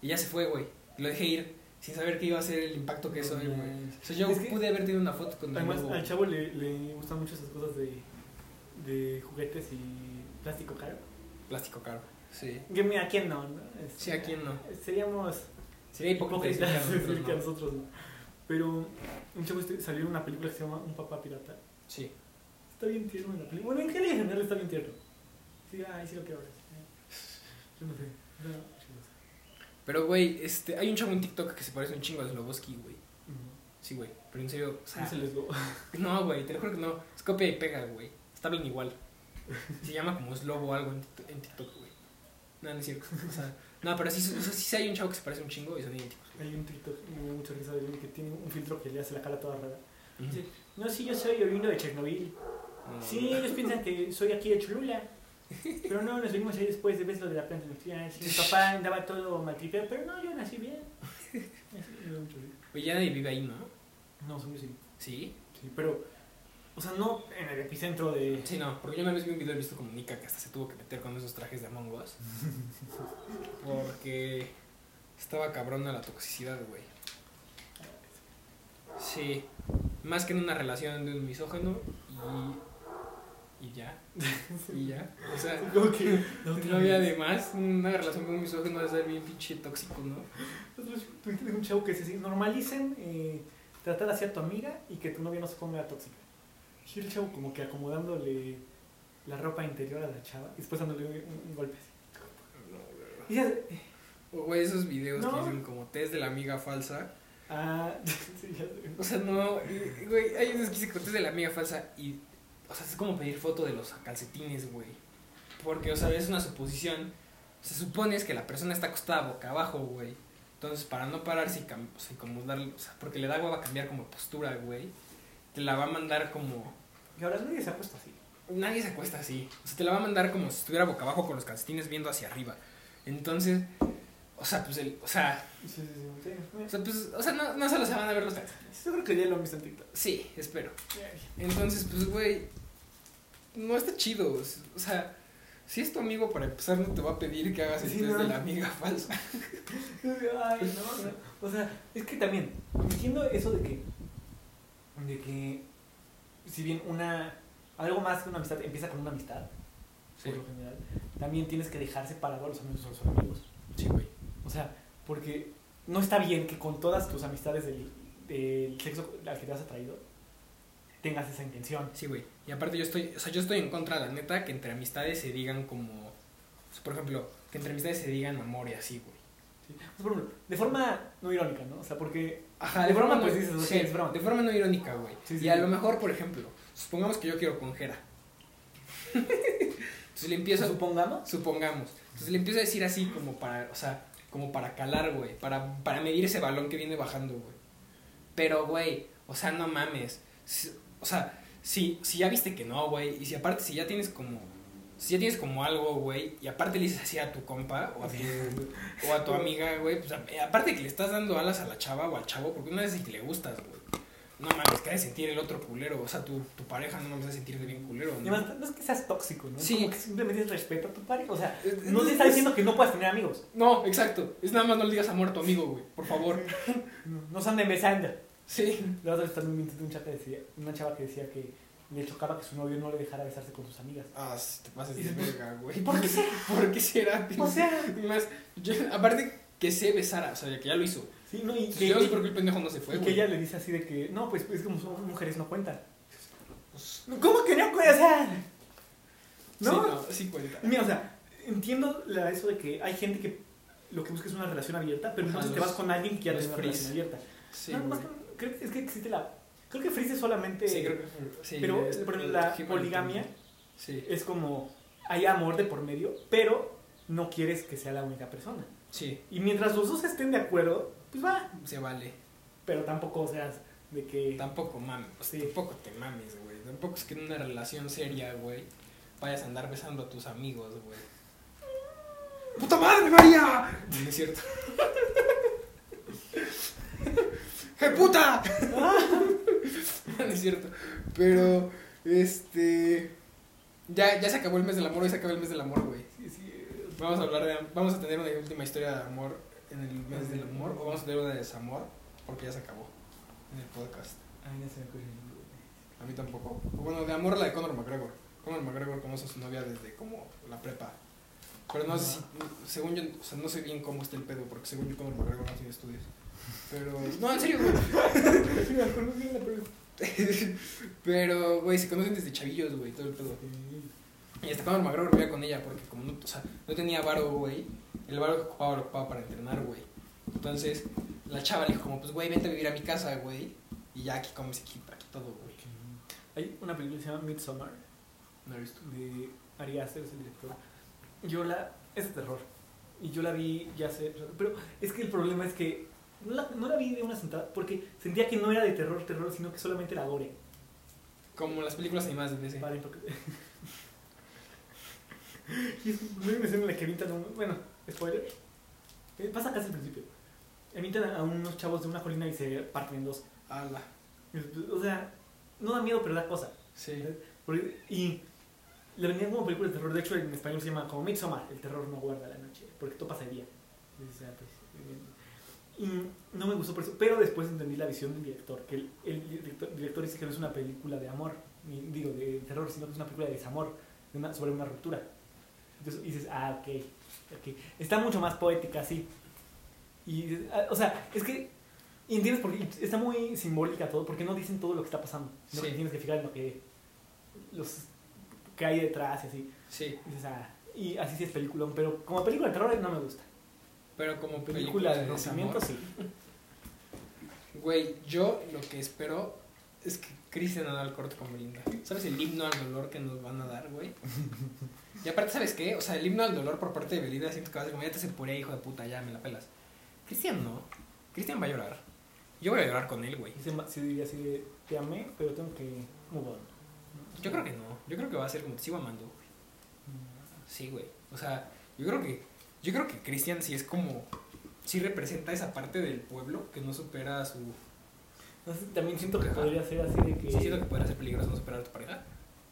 Y ya se fue, güey. Lo dejé ir sin saber que iba a ser el impacto que soy, güey. O sea, yo Es pude haber tenido una foto con Además, al chavo le, le gustan mucho esas cosas de, de juguetes y plástico caro. Plástico caro. Sí. Que mira, ¿a quién no? no? Es- Sí, ¿a quién no? Seríamos Sería hipócrita decir que a nosotros no. Pero un chavo este, salió en una película que se llama Un papá pirata. Sí. Está bien tierno en la película. Bueno, en general, en general está bien tierno. Sí, ay, sí lo quiero ver. Yo no sé. No, yo no sé. Pero, güey, este, hay un chavo en TikTok que se parece un chingo a Sloboski, güey. Ujú. Sí, güey. Pero en serio, o sea, No se les lo. no, güey, te lo juro que no. Es copia y pega, güey. Está hablan igual. Se llama como Slobo algo en TikTok, güey. No, no es cierto. O sea, no, pero sí, o sea, sí hay un chavo que se parece un chingo y son idénticos. Hay un TikTok, me da mucha risa de uno que tiene un filtro que le hace la cara toda rara. Dice, no, sí, yo soy oriundo de Chernobyl. No, Sí, ellos piensan que soy aquí de Cholula. Pero no, nos venimos ahí después de ver lo de la planta. Sí, mi papá andaba todo maltripeado, pero no, yo nací bien. Güey, ya nadie vive ahí, ¿no? No, yo sí. Sí. Sí, pero, o sea, no en el epicentro de... Sí, no, porque yo una vez vi un video y he visto como Nika que hasta se tuvo que meter con esos trajes de Among Us. Porque estaba cabrona la toxicidad, güey. Sí. Más que en una relación de un misógeno y. Y ya. Y ya. O sea, Como que... no había de más. Una relación con un misógeno debe ser bien pinche tóxico, ¿no? De un chavo que dice así, normalicen eh, tratar así a tu amiga y que tu novia no se ponga tóxica. Y el chavo como que acomodándole la ropa interior a la chava y después dándole un, un golpe así. Y ya- O, güey, esos videos No. que dicen como test de la amiga falsa. ah, sí, ya sé. O sea, no, güey, hay veces que se cortes de la amiga falsa y, o sea, es como pedir foto de los calcetines, güey. Porque, o sea, es una suposición. Se supone es que la persona está acostada boca abajo, güey. Entonces, para no pararse y, cam- o sea, como darle, o sea, porque le da hueva cambiar como postura, güey, te la va a mandar como... Y ahora nadie se ha puesto así. Nadie se acuesta así. O sea, te la va a mandar como si estuviera boca abajo con los calcetines viendo hacia arriba. Entonces, o sea, pues, el, o sea, Sí, sí, sí. sí. o sea, pues, o sea, no, no solo se van a ver los calcetines. Yo creo que ya lo han visto en TikTok. Sí, espero. Entonces, pues, güey, no está chido. O sea, si es tu amigo, para empezar, no te va a pedir que hagas el Sí, test no. de la amiga falsa. Ay, no, no. O sea, es que también, entiendo eso de que, de que, si bien una, algo más que una amistad empieza con una amistad, Sí, por lo general, también tienes que dejar separado a los amigos de los amigos. sí, güey. O sea, porque no está bien que con todas tus amistades del, del sexo al que te has atraído tengas esa intención. Sí, güey. Y aparte yo estoy, o sea, yo estoy en contra, la neta, que entre amistades se digan como, o sea, por ejemplo, que entre amistades se digan amor y así, güey. ejemplo, de forma no irónica, ¿no? O sea, porque Ajá, De no- pues, dices, sí, es broma. De forma no irónica, güey. Sí, y a lo mejor, por ejemplo, supongamos que yo quiero con Jera. Entonces le empiezo, supongamos, supongamos. Entonces le empiezo a decir así como para, o sea, como para calar, güey, para, para medir ese balón que viene bajando, güey. Pero, güey, o sea, no mames. O sea, si, si ya viste que no, güey, y si aparte, si ya tienes como, si ya tienes como algo, güey, y aparte le dices así a tu compa o a tu, o a tu amiga, güey, pues a- aparte que le estás dando alas a la chava o al chavo, porque una vez si le gustas, güey. No mames, que ha de sentir el otro culero, o sea, tu, tu pareja no mames, de sentir de bien culero, ¿no? además, no es que seas tóxico, ¿no? Sí. como que simplemente es respeto a tu pareja. O sea, Es- no te es- está diciendo que no puedas tener amigos. No, exacto. Es nada más no le digas amor a tu amigo, güey. Por favor. No se anden besando. Sí. La otra vez también me encontré un chat que decía, una chava que decía que le chocaba que su novio no le dejara besarse con sus amigas. Ah, si te pases de se- verga, güey. ¿Por qué será? ¿Por qué será? O sea, más, yo- aparte que sé besar, o sea, que ya lo hizo. sí, no, y que, yo no sé por qué el pendejo no se fue, y que ella le dice así de que, no, pues es como son mujeres no cuentan. Pues, ¿Cómo que no cuentan? O sea, Sí, no. no, sí cuenta. Mira, o sea, entiendo la, eso de que hay gente que lo que busca es una relación abierta, pero Ajá, entonces te vas con alguien que ya tiene una relación abierta. Sí, no, güey. más que- creo que es que existe la... Creo que Freeze es solamente... Sí, creo que sí, pero, es- ejemplo, la poligamia Sí, es como... Hay amor de por medio, pero no quieres que sea la única persona. sí, Y mientras los dos estén de acuerdo, pues va. se vale. Pero tampoco seas de que... Tampoco mames, Sí. tampoco te mames, güey. Tampoco es que en una relación seria, güey, vayas a andar besando a tus amigos, güey. ¡Puta madre, María! No es cierto. ¡Qué puta! no es cierto. Pero, este. Ya, ya se acabó el mes del amor, hoy se acabó el mes del amor, güey. Sí, sí, Vamos a hablar de. Vamos a tener una última historia de amor en el mes del amor, o vamos a tener una de desamor, porque ya se acabó en el podcast. Ay, ya se me ocurrió. A mí tampoco. Bueno, de amor la de Conor McGregor. Conor McGregor conoce a su novia desde como la prepa. Pero no sé si, según yo, o sea, no sé bien cómo está el pedo, porque según yo Conor McGregor no tiene estudios. Pero, no, en serio, güey. Sí, me acuerdo bien la película. Pero, güey, se conocen desde chavillos, güey, todo el pedo. Y hasta Conor McGregor vivía con ella, porque como no, o sea, no tenía varo, güey, el varo que ocupaba lo ocupaba para entrenar, güey. Entonces, la chava le dijo como, pues, güey, vente a vivir a mi casa, güey. Y ya aquí comes aquí, aquí todo, güey. Hay una película que se llama Midsommar No he visto. de Ari Aster, es el director. Yo la. Es de terror. Y yo la vi ya hace. Pero es que el problema es que. No la, no la vi de una sentada porque sentía que no era de terror, terror, sino que solamente era gore. Como las películas animadas de DC. Vale, porque... y es muy una escena en la que avientan un... Bueno, spoiler. Eh, pasa casi al principio. Avientan a unos chavos de una colina y se parten en dos. Ala. O sea, no da miedo, pero da cosa. Sí. Porque- y le vendían como película de terror. De hecho, en español se llama como Midsommar. El terror no guarda la noche. Porque todo pasa de día. Pues, no me gustó por eso. Pero después entendí la visión del director. Que el, el director, director dice que no es una película de amor. Ni, digo, de terror, sino que es una película de desamor. de una- sobre una ruptura. Entonces dices, ah, ok. ok. Está mucho más poética, sí. Y, ah, o sea, es que. Y entiendes porque está muy simbólica todo, porque no dicen todo lo que está pasando, sino Sí. que tienes que fijar en lo que los que hay detrás y así. Sí. Y dices, ah, y así sí es película, pero como película de terror no me gusta. Pero como Película de rompimiento sí. Güey, yo lo que espero es que Cristian haga el corte con Belinda. ¿Sabes el himno al dolor que nos van a dar, güey? Y aparte, ¿sabes qué? O sea, el himno al dolor por parte de Belinda siento que va a ser como, ya te sepuré, hijo de puta, ya me la pelas. Cristian no. Cristian va a llorar. Yo voy a llorar con él, güey. Sí diría así de, te amé, pero tengo que move on. Yo creo que no. Yo creo que va a ser como, te sigo amando, güey. Sí, güey. O sea, yo creo que, yo creo que Cristian sí es como, sí representa esa parte del pueblo que no supera su... No sé, también siento que podría ser así de que... Sí, siento que podrá ser peligroso no superar a tu pareja.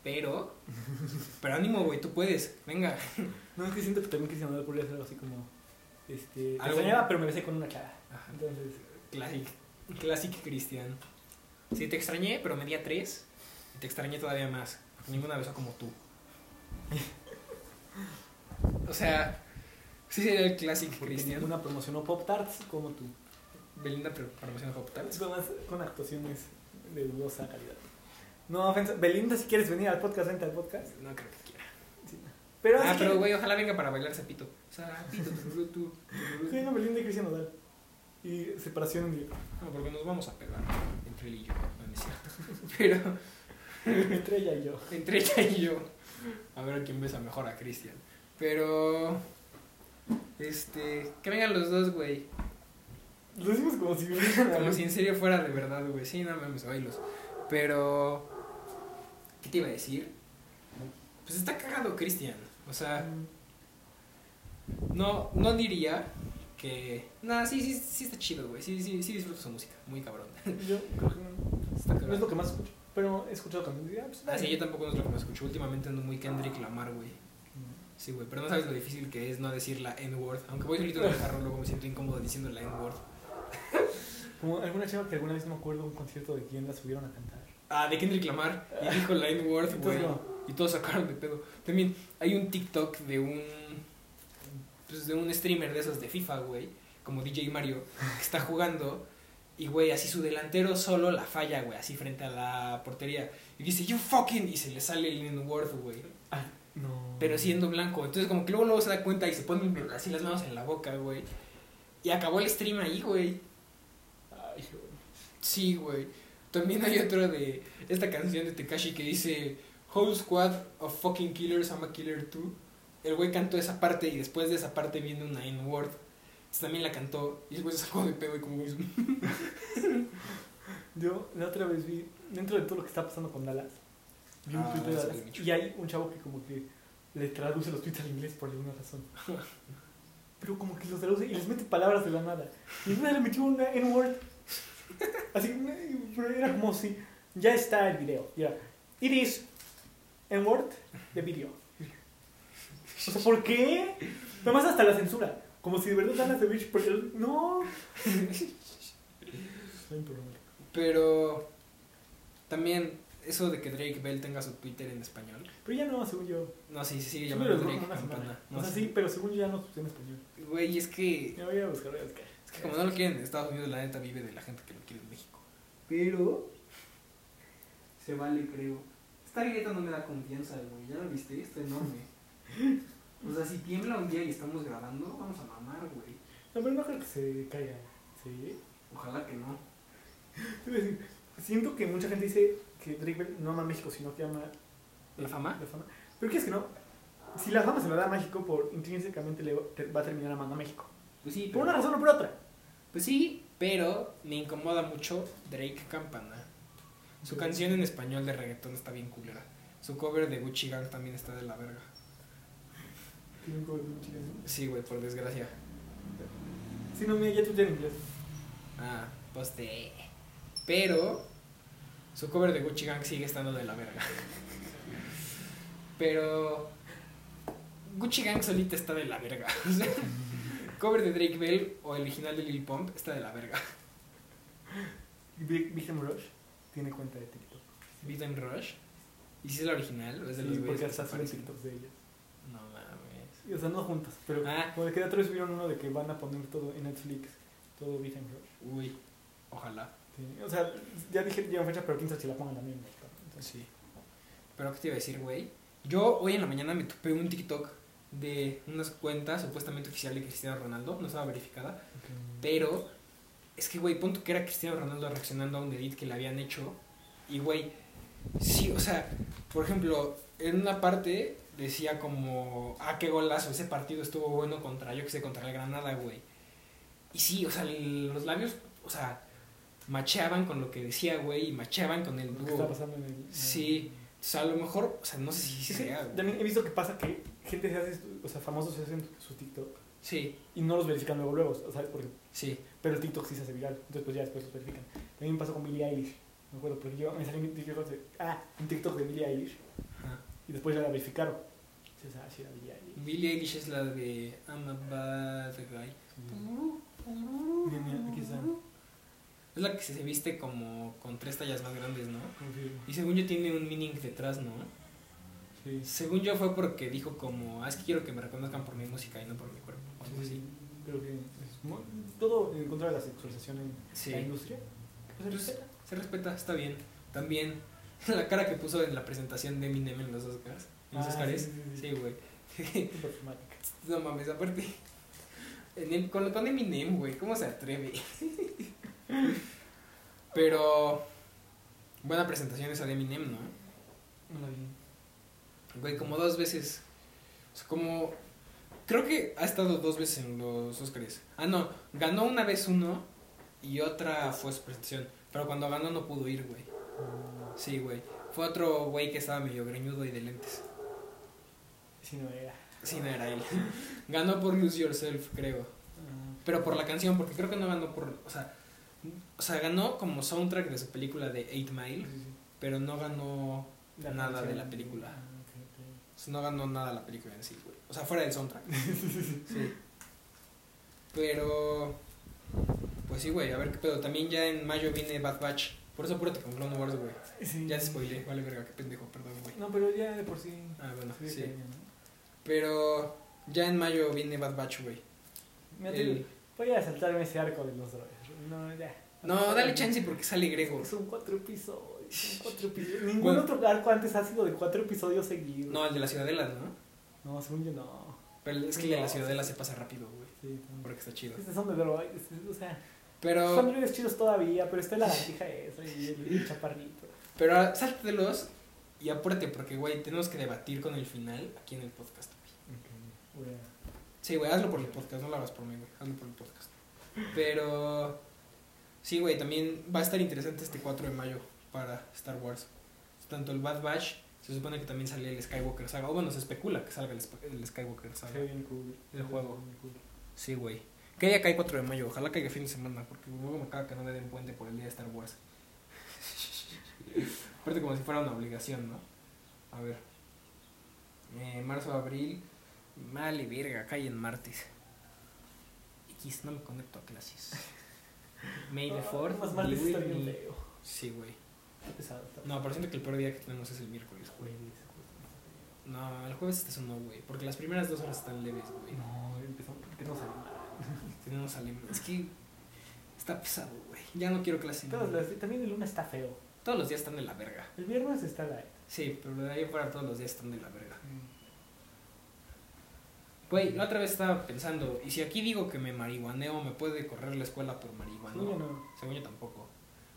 Pero, pero ánimo, güey, tú puedes. Venga. No, es que siento que también Cristian Nodal podría ser algo así como... Este, te Algo- extrañaba, pero me besé con una chava. Ajá. Entonces, Classic. Classic Cristian. Sí, te extrañé, pero me di a tres. Y te extrañé todavía más. Porque ninguna besó como tú. O sea, sí sería el Classic porque Cristian. ninguna promocionó Pop Tarts como tú. Belinda, pero promoción Hop Tarts. Con, con actuaciones de dudosa calidad. No ofensa. Belinda, si quieres venir al podcast, vente al podcast. No creo que quiera. Sí. Pero Ah, pero que- güey, ojalá venga para bailar. Sapito, tururú, tu, tururú. Sí, no, Belinda y Cristian Nodal. Y separación en directo. No, porque nos vamos a pegar entre él y yo. No, no es cierto. Pero Entre ella y yo. entre ella y yo. A ver quién besa mejor a Cristian. Pero. Este. Que vengan los dos, güey. Lo decimos como si Como si en serio fuera de verdad, güey. Sí, no mames, oílos. Pero. ¿Qué te iba a decir? Pues está cagado Cristian. O sea, no, no diría que. Nada, sí, sí, sí está chido, güey. Sí, sí, sí disfruto su música. Muy cabrón. Yo creo que no, Está no es lo que más escucho. Pero he escuchado canciones. ah, pues, Ah, sí, yo tampoco no es lo que me escucho. Últimamente ando muy Kendrick Lamar, güey. Sí, güey, pero no sabes lo difícil que es no decir la N-word. Aunque voy solito en el carro, luego me siento incómodo diciendo la N-word. Como alguna chava que alguna vez no me acuerdo un concierto de quién la subieron a cantar. Ah, de Kendrick Lamar. Y dijo la N-word, güey. No. Y todos sacaron de pedo. También hay un TikTok de un. Pues de un streamer de esos de FIFA, güey. Como DJ Mario. Que está jugando. Y, güey, así su delantero solo la falla, güey. Así frente a la portería. Y dice, you fucking. Y se le sale el N-word, güey. Ah, no. Pero siendo blanco. Entonces, como que luego, luego se da cuenta y se pone así las manos en la boca, güey. Y acabó el stream ahí, güey. Ay, güey. Sí, güey. También hay otro de esta canción de Tekashi que dice Whole squad of fucking killers, I'm a killer too. El güey cantó esa parte y después de esa parte viene una N-word. Entonces también la cantó y después se sacó de pedo y como. Yo la otra vez vi, dentro de todo lo que está pasando con Dallas, vi un Ah, tweet de Dallas y hay un chavo que como que le traduce los tweets al inglés por alguna razón. Pero como que los traduce y les mete palabras de la nada. Y una le metió una N-word. Así, pero era como si ya está el video. Y era, it is N-word de video. O sea, ¿por qué? Además hasta la censura. Como si de verdad Dallas de Beach, porque no. Pero también eso de que Drake Bell tenga su Twitter en español. Pero ya no, según yo. No, sí, sí, sigue Sí, llamando Drake Campana. No o sea, sé. sí, pero según yo ya no en español. Güey, es que, Ya voy a buscar, voy a buscar. es que como no lo quieren en Estados Unidos, la neta vive de la gente que lo quiere en México. Pero se vale, creo. Esta grieta no me da confianza, güey. ¿Ya lo viste? Está enorme. O sea, si tiembla un día y estamos grabando, vamos a mamar, güey. No, pero no creo que se caiga. Sí. Ojalá que no. Siento que mucha gente dice que Drake Bell no ama a México, sino que ama ¿La fama? La fama. Pero quieres que no, si la fama se la da a México, por intrínsecamente le va a terminar amando a México. Pues sí, Por una razón o por otra. Pues sí, pero me incomoda mucho Drake Campana. Su canción en español de reggaetón está bien culera. Su cover de Gucci Gang también está de la verga. Tiene un cover de chile así. Sí, güey, por desgracia. Sí, no, mira, ya tú ya en inglés. Ah, poste. Pero su cover de Gucci Gang sigue estando de la verga. Pero Gucci Gang solita está de la verga. O sea, cover de Drake Bell o el original de Lil Pump está de la verga. Big Time Rush tiene cuenta de TikTok. Beat and Rush. ¿Y si es el original? ¿O es de Sí, los porque hasta parecen? TikToks de ellas. No mames. Y, o sea, no juntas, pero Ah. como de que de atrás subieron uno de que van a poner todo en Netflix, todo Big Time Rush. Uy, ojalá. Sí. O sea, ya dije llevan fecha, pero quién sabe si la pongan también. Entonces, Sí. Pero, ¿qué te iba a decir, güey? Yo hoy en la mañana me topé un TikTok de unas cuentas supuestamente oficial de Cristiano Ronaldo. No estaba verificada. Pero es que, güey, punto que era Cristiano Ronaldo reaccionando a un edit que le habían hecho. Y, güey, sí, o sea, por ejemplo, en una parte decía como, ah, qué golazo, ese partido estuvo bueno contra, yo que sé, contra el Granada, güey. Y sí, o sea, los labios, o sea, macheaban con lo que decía, güey, y macheaban con el dúo. pasando en el. Sí. O sea, a lo mejor, o sea, no sé si Sí, sea, güey. También he visto que pasa que gente se hace, o sea, famosos se hacen su TikTok Sí, y no los verifican luego, luego, ¿sabes? Porque, sí. pero el TikTok sí se hace viral, entonces pues ya después los verifican. También pasó con Billie Eilish, me acuerdo, porque yo me salió un TikTok de, ah, un TikTok de Billie Eilish Ajá. y después ya la verificaron. Entonces, ah, sí era Billie Eilish. Billie Eilish es la de I'm a bad guy. Mira, mira, aquí está. Es la que se viste como con tres tallas más grandes, ¿no? Y según yo tiene un meaning detrás, ¿no? Sí. Según yo fue porque dijo como, ah, es que quiero que me reconozcan por mi música y no por mi cuerpo. o algo Sí, así. sí, creo que es muy- todo en contra de la sexualización en Sí. la industria. Pues, se Pues, respeta. se respeta, está bien. También la cara que puso en la presentación de Eminem en los Oscars. En los Ah, Oscars. sí, güey. No mames, aparte. En el- con, con Eminem, güey, ¿cómo se atreve? Pero. Buena presentación esa de Eminem, ¿no? No la vi. Güey, como dos veces. O sea, como. Creo que ha estado dos veces en los Oscars. Ah, no, ganó una vez uno y otra fue su presentación. Pero cuando ganó no pudo ir, güey. Sí, güey. Fue otro güey que estaba medio greñudo y de lentes. Sí, no era. Sí, no era él. ganó por Lose Yourself, creo. Ah, Pero por la canción, porque creo que no ganó por. O sea, o sea ganó como soundtrack de su película de Eight Mile, sí, sí. pero no ganó. La Nada canción. de la película. Ah, ok, o sea, no ganó nada la película en sí, güey. O sea, fuera del soundtrack. sí. Pero. Pues sí, güey, a ver qué pedo. También ya en mayo viene Bad Batch. Por eso apúrate con Clone Wars, güey. Sí. Ya te spoilé. Vale, verga, qué pendejo, perdón, güey. No, pero ya de por sí. Ah, bueno, se sí. ¿no? Pero ya en mayo viene Bad Batch, güey. Voy a saltarme ese arco de los drogas. No, ya. No, dale chance porque sale Grego. Son cuatro episodios. Son cuatro episodios. Ningún Bueno. otro arco antes ha sido de cuatro episodios seguidos. No, el de la Ciudadela, ¿no? No, según yo no. Pero es que el de la No. Ciudadela se pasa rápido, güey. Sí, también. Porque está chido. Estos son de drogas. O sea, son Pero, drogas chidos todavía, pero está la lagartija esa y el, el chaparrito. pero sáltatelos y apúrate porque, güey, tenemos que debatir con el final aquí en el podcast, güey. Sí, güey, hazlo por el podcast, no lo hagas por mí, güey. Hazlo por el podcast. Pero, sí, güey, también va a estar interesante este 4 de mayo para Star Wars. Tanto el Bad Batch, se supone que también sale el Skywalker Saga. O bueno, se especula que salga el, el Skywalker Saga. ve bien cool. El juego. Bien cool. Sí, güey. ¿Qué día cae 4 de mayo? Ojalá caiga fin de semana, porque luego me caga que no me den puente por el día de Star Wars. Aparte como si fuera una obligación, ¿no? A ver. Eh, marzo, abril. Mal y verga, cae en martes. X, no me conecto a clases. May the Ah, 4th Más with está bien feo. Sí, güey. Está pesado. Está No, pero siento que el peor día que tenemos es el miércoles, güey. Jueves, No, el jueves este no, güey. Porque las primeras dos horas están leves, güey. No, empezó. ¿Por qué no sale mal? Tenemos salimos. Es que está pesado, güey. Ya no quiero clase. Todos no. los- también el lunes está feo. Todos los días están de la verga. El viernes está light. Sí, pero de ahí fuera todos los días están de la verga. Güey, la otra vez estaba pensando, ¿y si aquí digo que me marihuaneo, me puede correr la escuela por marihuana? No, yo no. Según yo tampoco.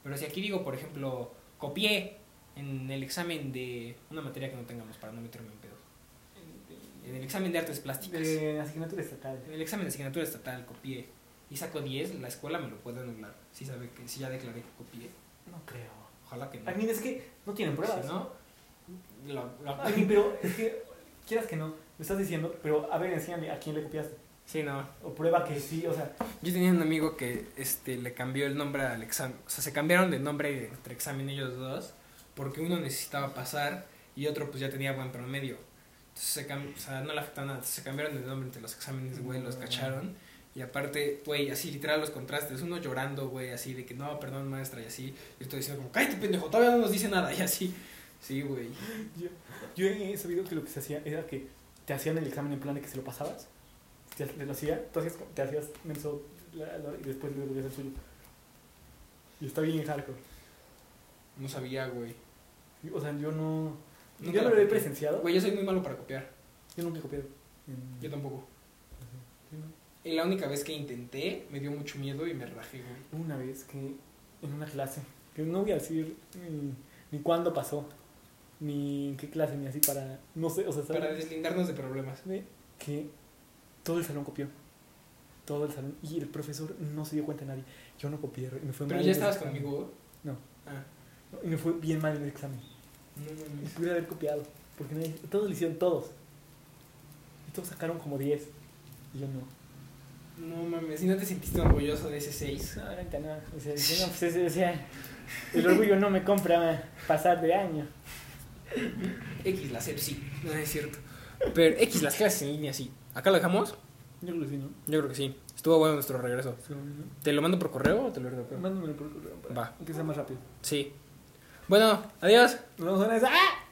Pero si aquí digo, por ejemplo, copié en el examen de una materia que no tengamos para no meterme en pedos. En el examen de artes plásticas. De asignatura estatal. En el examen de asignatura estatal copié y saco 10, la escuela me lo puede anular. Si sabe que si ya declaré que copié. No creo. Ojalá que no. I mean, es que no tienen pruebas. Si no, lo- lo- pero es que, quieras que no, lo estás diciendo, pero a ver, enséñame a quién le copiaste. Sí, no. O prueba que sí, o sea, Yo tenía un amigo que este, le cambió el nombre al examen. O sea, se cambiaron de nombre entre examen ellos dos. Porque uno necesitaba pasar y otro pues ya tenía buen promedio. Entonces se cam- o sea, no le afectó nada. Entonces, se cambiaron de nombre entre los exámenes, güey, los cacharon. Y aparte, güey, así literal los contrastes. Uno llorando, güey, así de que no, perdón, maestra, y así. Y estoy diciendo como, cállate, pendejo, todavía no nos dice nada. Y así. Sí, güey. yo, yo he sabido que lo que se hacía era que te hacían el examen en plan de que se lo pasabas, te, te lo hacía, tú hacías, te hacías menso la- la- y después le volvías el suyo. Y está bien hardcore. No sabía, güey. O sea, yo no. Nunca yo no lo he presenciado. Güey, yo soy muy malo para copiar. Yo nunca he copiado. Yo tampoco. Sí, no. Y la única vez que intenté, me dio mucho miedo y me rajé, güey. Una vez que en una clase, que no voy a decir ni, ni cuándo pasó, ni en qué clase, ni así para. No sé, o sea, ¿sabes? Para deslindarnos de problemas. que todo el salón copió. Todo el salón. Y el profesor no se dio cuenta de nadie. Yo no copié. Y me fue Pero mal ya estabas conmigo. No. Ah, Y me fue bien mal en el examen. no Y mames. pude haber copiado. Porque nadie- todos lo hicieron todos. Y todos sacaron como 10. Y yo no. No mames, ¿y no te sentiste orgulloso de ese 6? No, ahorita no. O sea, dice, no, pues, ese- o sea, el orgullo no me compra pasar de año. X la SEP sí, no es cierto. Pero X las clases en línea sí. ¿Acá lo dejamos? Yo creo que sí, ¿no? Yo creo que sí. Estuvo bueno nuestro regreso. Sí, ¿no? ¿Te lo mando por correo o te lo regreso? Mándamelo por correo para Va. que sea más rápido. Sí. Bueno, adiós. Nos vemos en esa. ¡Ah!